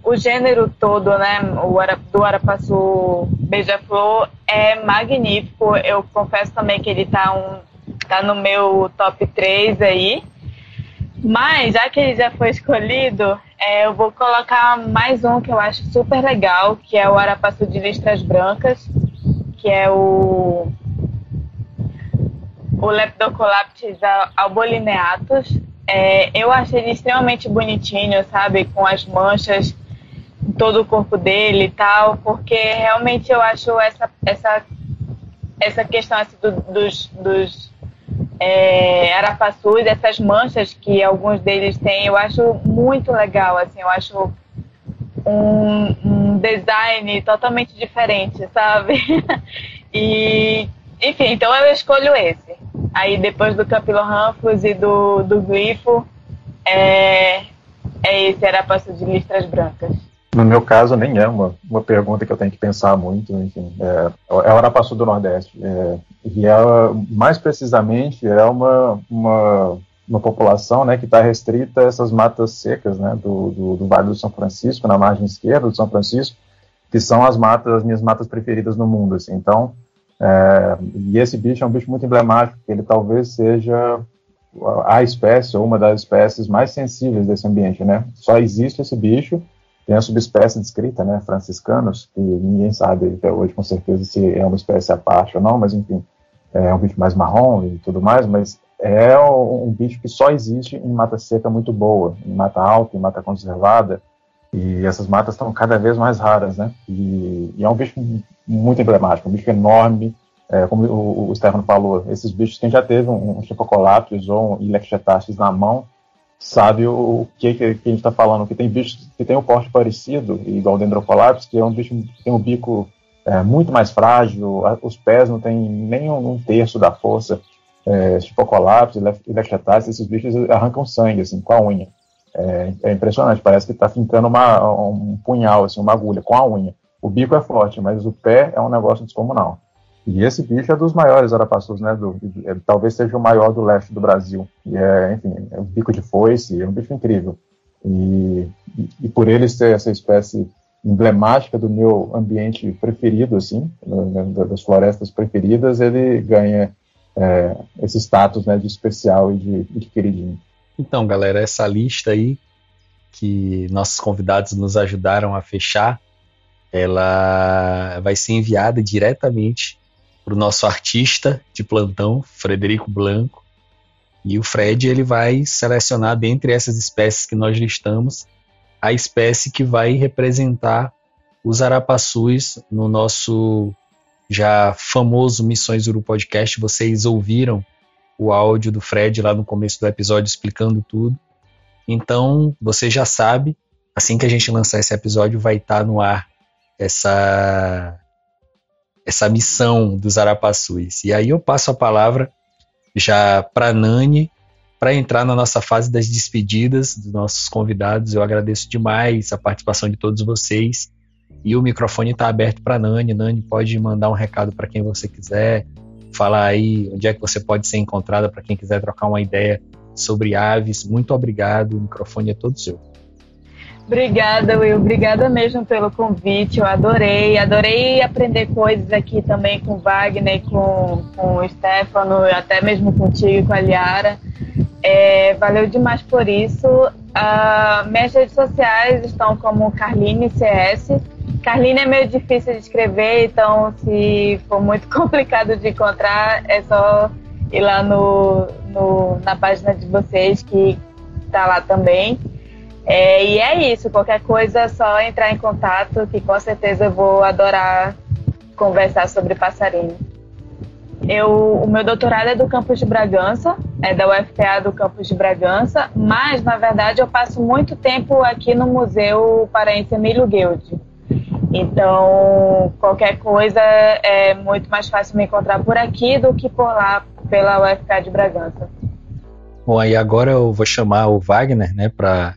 o gênero todo, né, o Ara, do Arapaçu Beija-Flor é magnífico. Eu confesso também que ele tá, um, tá no meu top 3 aí. Mas, já que ele já foi escolhido, é, eu vou colocar mais um que eu acho super legal, que é o Arapaçu de listras brancas, que é o, o albolineatus. É, eu achei ele extremamente bonitinho, sabe? Com as manchas todo o corpo dele e tal, porque realmente eu acho essa, essa, essa questão assim, do, dos, dos é, arapaçus, essas manchas que alguns deles têm, eu acho muito legal, assim, eu acho um, um design totalmente diferente, sabe? (laughs) e, enfim, então eu escolho esse. Aí depois do Capilorhamphus e do, do Glifo, é, é esse arapaçu de listras brancas.
No meu caso, nem é uma, uma pergunta que eu tenho que pensar muito, enfim. É, é o Arapaçu do Nordeste. É, e ela, mais precisamente, é uma, uma, uma população né, que está restrita a essas matas secas né, do, do, do, Vale do São Francisco, na margem esquerda do São Francisco, que são as matas, as minhas matas preferidas no mundo. Assim. Então, é, e esse bicho é um bicho muito emblemático, ele talvez seja a espécie, ou uma das espécies mais sensíveis desse ambiente. Né? Só existe esse bicho tem a subespécie descrita, né, franciscanos, que ninguém sabe até hoje com certeza se é uma espécie à parte ou não, mas enfim, é um bicho mais marrom e tudo mais, mas é um bicho que só existe em mata seca muito boa, em mata alta, em mata conservada, e essas matas estão cada vez mais raras, né? E, e é um bicho muito emblemático, um bicho enorme, é, como o, o Stefano falou, esses bichos, quem já teve um, um ou um Ilectiotastis na mão, sabe o, que, que, a gente está falando, que tem bichos que tem um porte parecido, igual o Dendrocolapis, que é um bicho que tem um bico é, muito mais frágil, os pés não tem nem um, um terço da força, é, Chipocolapis e Lectiotasis, esses bichos arrancam sangue, assim, com a unha. É, é impressionante, parece que está fincando uma, um punhal, assim, uma agulha, com a unha. O bico é forte, mas o pé é um negócio descomunal. E esse bicho é dos maiores arapaçus, né? Do, é, talvez seja o maior do leste do Brasil. E é, enfim, é um bico de foice, é um bicho incrível. E, e, e, por ele ser essa espécie emblemática do meu ambiente preferido, assim, né, das florestas preferidas, ele ganha é, esse status né, de especial e de, de queridinho.
Então, galera, essa lista aí que nossos convidados nos ajudaram a fechar, ela vai ser enviada diretamente para o nosso artista de plantão, Frederico Blanco. E o Fred ele vai selecionar dentre essas espécies que nós listamos a espécie que vai representar os arapaçus no nosso já famoso Missões Uru Podcast. Vocês ouviram o áudio do Fred lá no começo do episódio explicando tudo. Então, você já sabe, assim que a gente lançar esse episódio, vai estar tá no ar essa essa missão dos arapaçus. E aí eu passo a palavra já para Nani para entrar na nossa fase das despedidas dos nossos convidados. Eu agradeço demais a participação de todos vocês. E o microfone está aberto para Nani. Nani pode mandar um recado para quem você quiser, falar aí onde é que você pode ser encontrada para quem quiser trocar uma ideia sobre aves. Muito obrigado, o microfone é todo seu.
Obrigada, Will. Obrigada mesmo pelo convite. Eu adorei. Adorei aprender coisas aqui também com o Wagner, com, com o Stefano, até mesmo contigo e com a Liara. É, valeu demais por isso. Uh, minhas redes sociais estão como Carline CS. Carline é meio difícil de escrever, então se for muito (laughs) complicado de encontrar, é só ir lá no, no na página de vocês que está lá também. É, e é isso, qualquer coisa é só entrar em contato, que com certeza eu vou adorar conversar sobre passarinho. Eu, o meu doutorado é do campus de Bragança, é da UFPA do campus de Bragança, mas na verdade eu passo muito tempo aqui no Museu Paraense Emílio Guild. Então, qualquer coisa é muito mais fácil me encontrar por aqui do que por lá, pela UFPA de Bragança.
Bom, aí agora eu vou chamar o Wagner, né, para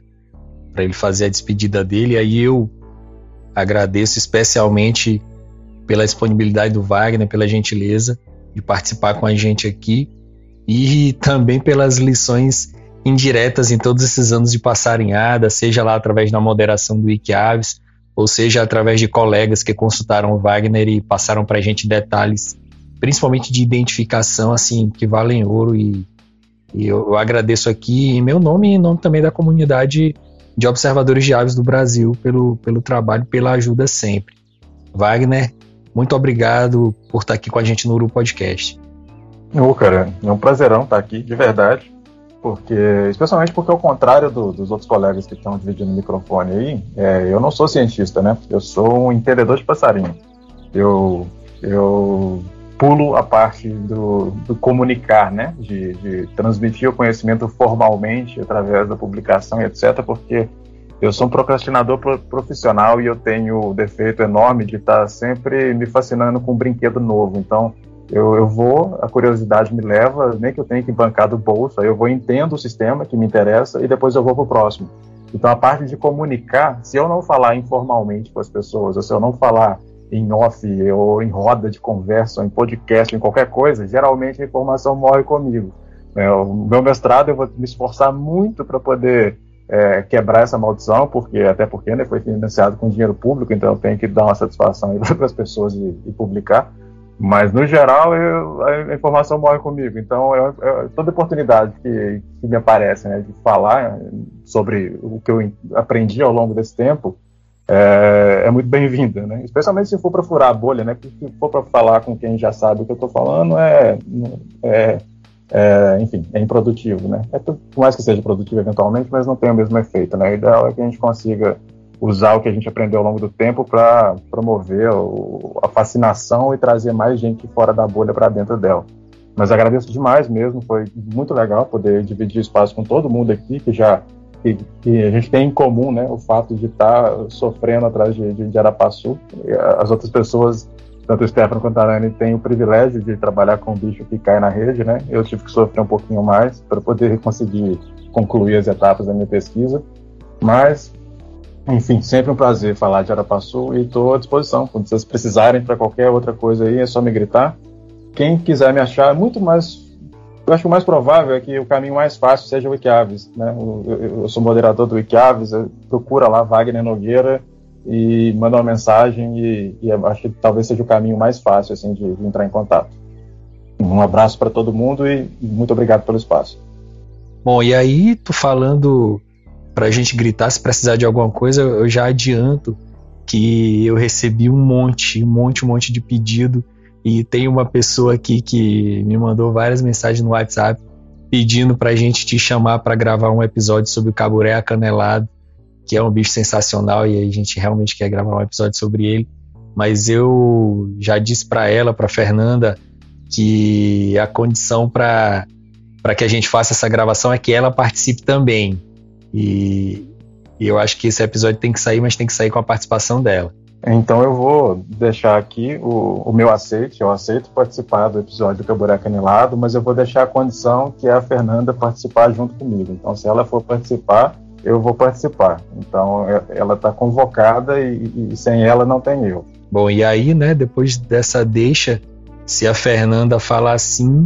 para ele fazer a despedida dele. Aí eu agradeço especialmente pela disponibilidade do Wagner, pela gentileza de participar com a gente aqui e também pelas lições indiretas em todos esses anos de passarinhada, seja lá através da moderação do Wikiaves, ou seja através de colegas que consultaram o Wagner e passaram para a gente detalhes, principalmente de identificação, assim, que valem ouro e, e eu, agradeço aqui em meu nome e em nome também da comunidade de observadores de aves do Brasil pelo, pelo trabalho, pela ajuda sempre. Wagner, muito obrigado por estar aqui com a gente no Uru Podcast.
Ô, cara, é um prazerão estar aqui, de verdade. Porque, especialmente porque, ao contrário do, dos outros colegas que estão dividindo o microfone aí, é, eu não sou cientista, né? Eu sou um entendedor de passarinho. Eu, eu pulo a parte do, do comunicar, né? De, de, transmitir o conhecimento formalmente através da publicação e etc. Porque eu sou um procrastinador profissional e eu tenho o defeito enorme de estar sempre me fascinando com um brinquedo novo. Então, eu, eu vou, a curiosidade me leva, nem que eu tenha que bancar do bolso, aí eu vou entendo o sistema que me interessa e depois eu vou para o próximo. Então, a parte de comunicar, se eu não falar informalmente com as pessoas, ou se eu não falar em off, ou em roda de conversa, ou em podcast, em qualquer coisa, geralmente a informação morre comigo. É, o meu mestrado eu vou me esforçar muito para poder é, quebrar essa maldição, porque até porque né, foi financiado com dinheiro público, então tenho que dar uma satisfação (laughs) para as pessoas e, e, publicar. Mas no geral eu, a informação morre comigo, então eu, eu, toda oportunidade que, que me aparece né, de falar sobre o que eu aprendi ao longo desse tempo, é, é muito bem-vinda, né? Especialmente se for para furar a bolha, né? Porque se for para falar com quem já sabe o que eu estou falando, é, é, é, enfim, é improdutivo, né? É por mais que seja produtivo eventualmente, mas não tem o mesmo efeito, né? O ideal é que a gente consiga usar o que a gente aprendeu ao longo do tempo para promover o, a fascinação e trazer mais gente fora da bolha para dentro dela. Mas agradeço demais mesmo, foi muito legal poder dividir espaço com todo mundo aqui que já que, que, a gente tem em comum, né? O fato de estar tá sofrendo atrás de, de, de. As outras pessoas, tanto o Stefano quanto a Anani, têm o privilégio de trabalhar com o bicho que cai na rede, né? Eu tive que sofrer um pouquinho mais para poder conseguir concluir as etapas da minha pesquisa. Mas, enfim, sempre um prazer falar de Arapaçu e estou à disposição. Quando vocês precisarem para qualquer outra coisa aí, é só me gritar. Quem quiser me achar, é muito mais eu acho que o mais provável é que o caminho mais fácil seja o Wikiaves. Né? Eu, eu, sou moderador do Wikiaves, procura lá Wagner Nogueira e manda uma mensagem e, e acho que talvez seja o caminho mais fácil assim, de, de entrar em contato. Um abraço para todo mundo e muito obrigado pelo espaço.
Bom, e aí, tu falando pra gente gritar se precisar de alguma coisa, eu já adianto que eu recebi um monte, um monte, um monte de pedido e tem uma pessoa aqui que me mandou várias mensagens no WhatsApp pedindo pra gente te chamar para gravar um episódio sobre o caburé acanelado, que é um bicho sensacional e a gente realmente quer gravar um episódio sobre ele. Mas eu já disse para ela, para Fernanda, que a condição para que a gente faça essa gravação é que ela participe também. E, e eu acho que esse episódio tem que sair, mas tem que sair com a participação dela.
Então eu vou deixar aqui o, o meu aceite. Eu aceito participar do episódio do Caburé Canelado, mas eu vou deixar a condição que é a Fernanda participar junto comigo. Então, se ela for participar, eu vou participar. Então, é, ela está convocada e, e, sem ela não tem eu.
Bom, e aí, né, depois dessa deixa, se a Fernanda falar assim,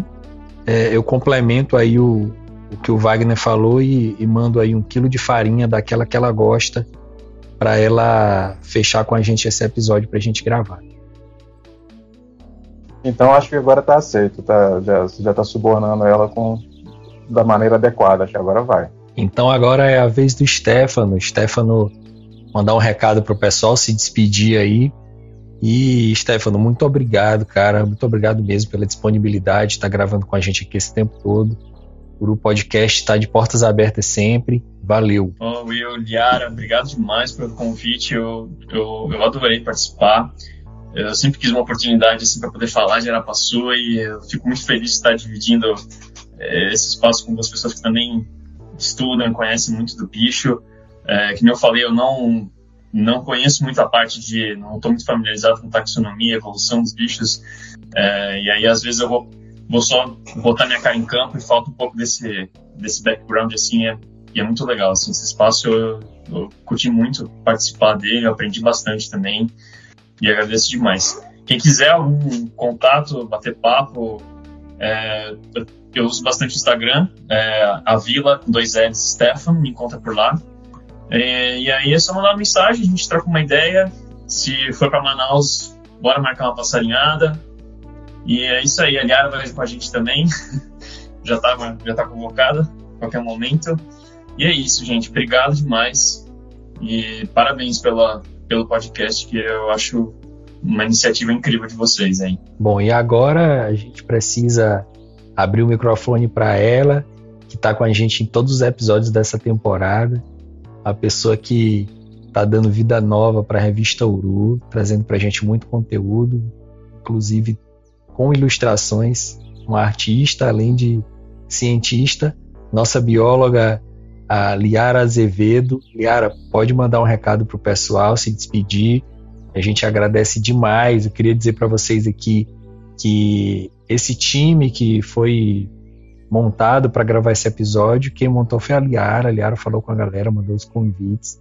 é, eu complemento aí o, o que o Wagner falou e, e mando aí um quilo de farinha daquela que ela gosta para ela fechar com a gente esse episódio para a gente gravar.
Então acho que agora está aceito, tá, já, já tá subornando ela com da maneira adequada, acho que agora vai.
Então agora é a vez do Stefano. Stefano mandar um recado pro pessoal, se despedir aí. E, Stefano, muito obrigado, cara. Muito obrigado mesmo pela disponibilidade, estar tá gravando com a gente aqui esse tempo todo. O podcast está de portas abertas sempre. Valeu.
Oh, Will, Liara, obrigado demais pelo convite. Eu, eu, eu adorei participar. Eu sempre quis uma oportunidade assim, para poder falar de Arapaçu e eu fico muito feliz de estar dividindo é, esse espaço com duas pessoas que também estudam, conhecem muito do bicho. É, que nem eu falei, eu não não conheço muito a parte de, não estou muito familiarizado com taxonomia, evolução dos bichos, é, e aí às vezes eu vou, vou só botar minha cara em campo e falta um pouco desse, desse background, assim, é, e é muito legal, assim, esse espaço eu, eu curti muito participar dele, aprendi bastante também, e agradeço demais. Quem quiser algum contato, bater papo, é, eu uso bastante Instagram, é, a Vila, com dois Eds, Stefan, me encontra por lá. É, e aí é só mandar uma mensagem, a gente troca uma ideia. Se for para Manaus, bora marcar uma passarinhada. E é isso aí, a Liara vai com a gente também. (laughs) já, tá, já tá convocada qualquer momento. E é isso, gente. Obrigado demais. E parabéns pela, pelo podcast, que eu acho uma iniciativa incrível de vocês, hein?
Bom, e agora a gente precisa abrir o microfone para ela, que está com a gente em todos os episódios dessa temporada. A pessoa que está dando vida nova para a revista Uru, trazendo para a gente muito conteúdo, inclusive com ilustrações, uma artista, além de cientista, nossa bióloga, a Liara Azevedo. Liara, pode mandar um recado para o pessoal, se despedir. A gente agradece demais. Eu queria dizer para vocês aqui que esse time que foi montado para gravar esse episódio, quem montou foi a Liara. A Liara falou com a galera, mandou os convites.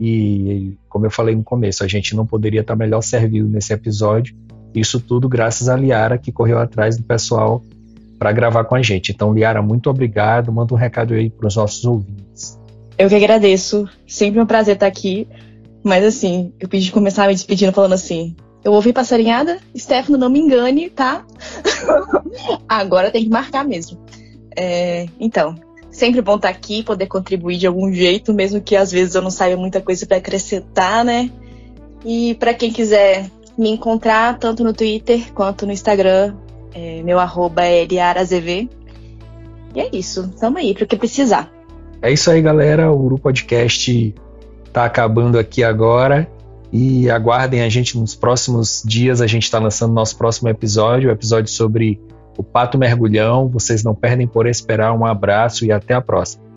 E, como eu falei no começo, a gente não poderia estar melhor servido nesse episódio. Isso tudo graças a Liara, que correu atrás do pessoal para gravar com a gente. Então, Liara, muito obrigado. Manda um recado aí para os nossos ouvintes.
Eu que agradeço. Sempre um prazer estar aqui. Mas, assim, eu pedi começar me despedindo falando assim: eu ouvi passarinhada, Stefano, não me engane, tá? (laughs) Agora tem que marcar mesmo. É, então, sempre bom estar aqui, poder contribuir de algum jeito, mesmo que às vezes eu não saiba muita coisa para acrescentar, né? E para quem quiser me encontrar, tanto no Twitter quanto no Instagram, é, meu arroba é eliarazv. E é isso, tamo aí para o que precisar.
É isso aí, galera. O Uru Podcast tá acabando aqui agora. E aguardem a gente nos próximos dias. A gente está lançando nosso próximo episódio, o episódio sobre o pato mergulhão. Vocês não perdem por esperar. Um abraço e até a próxima.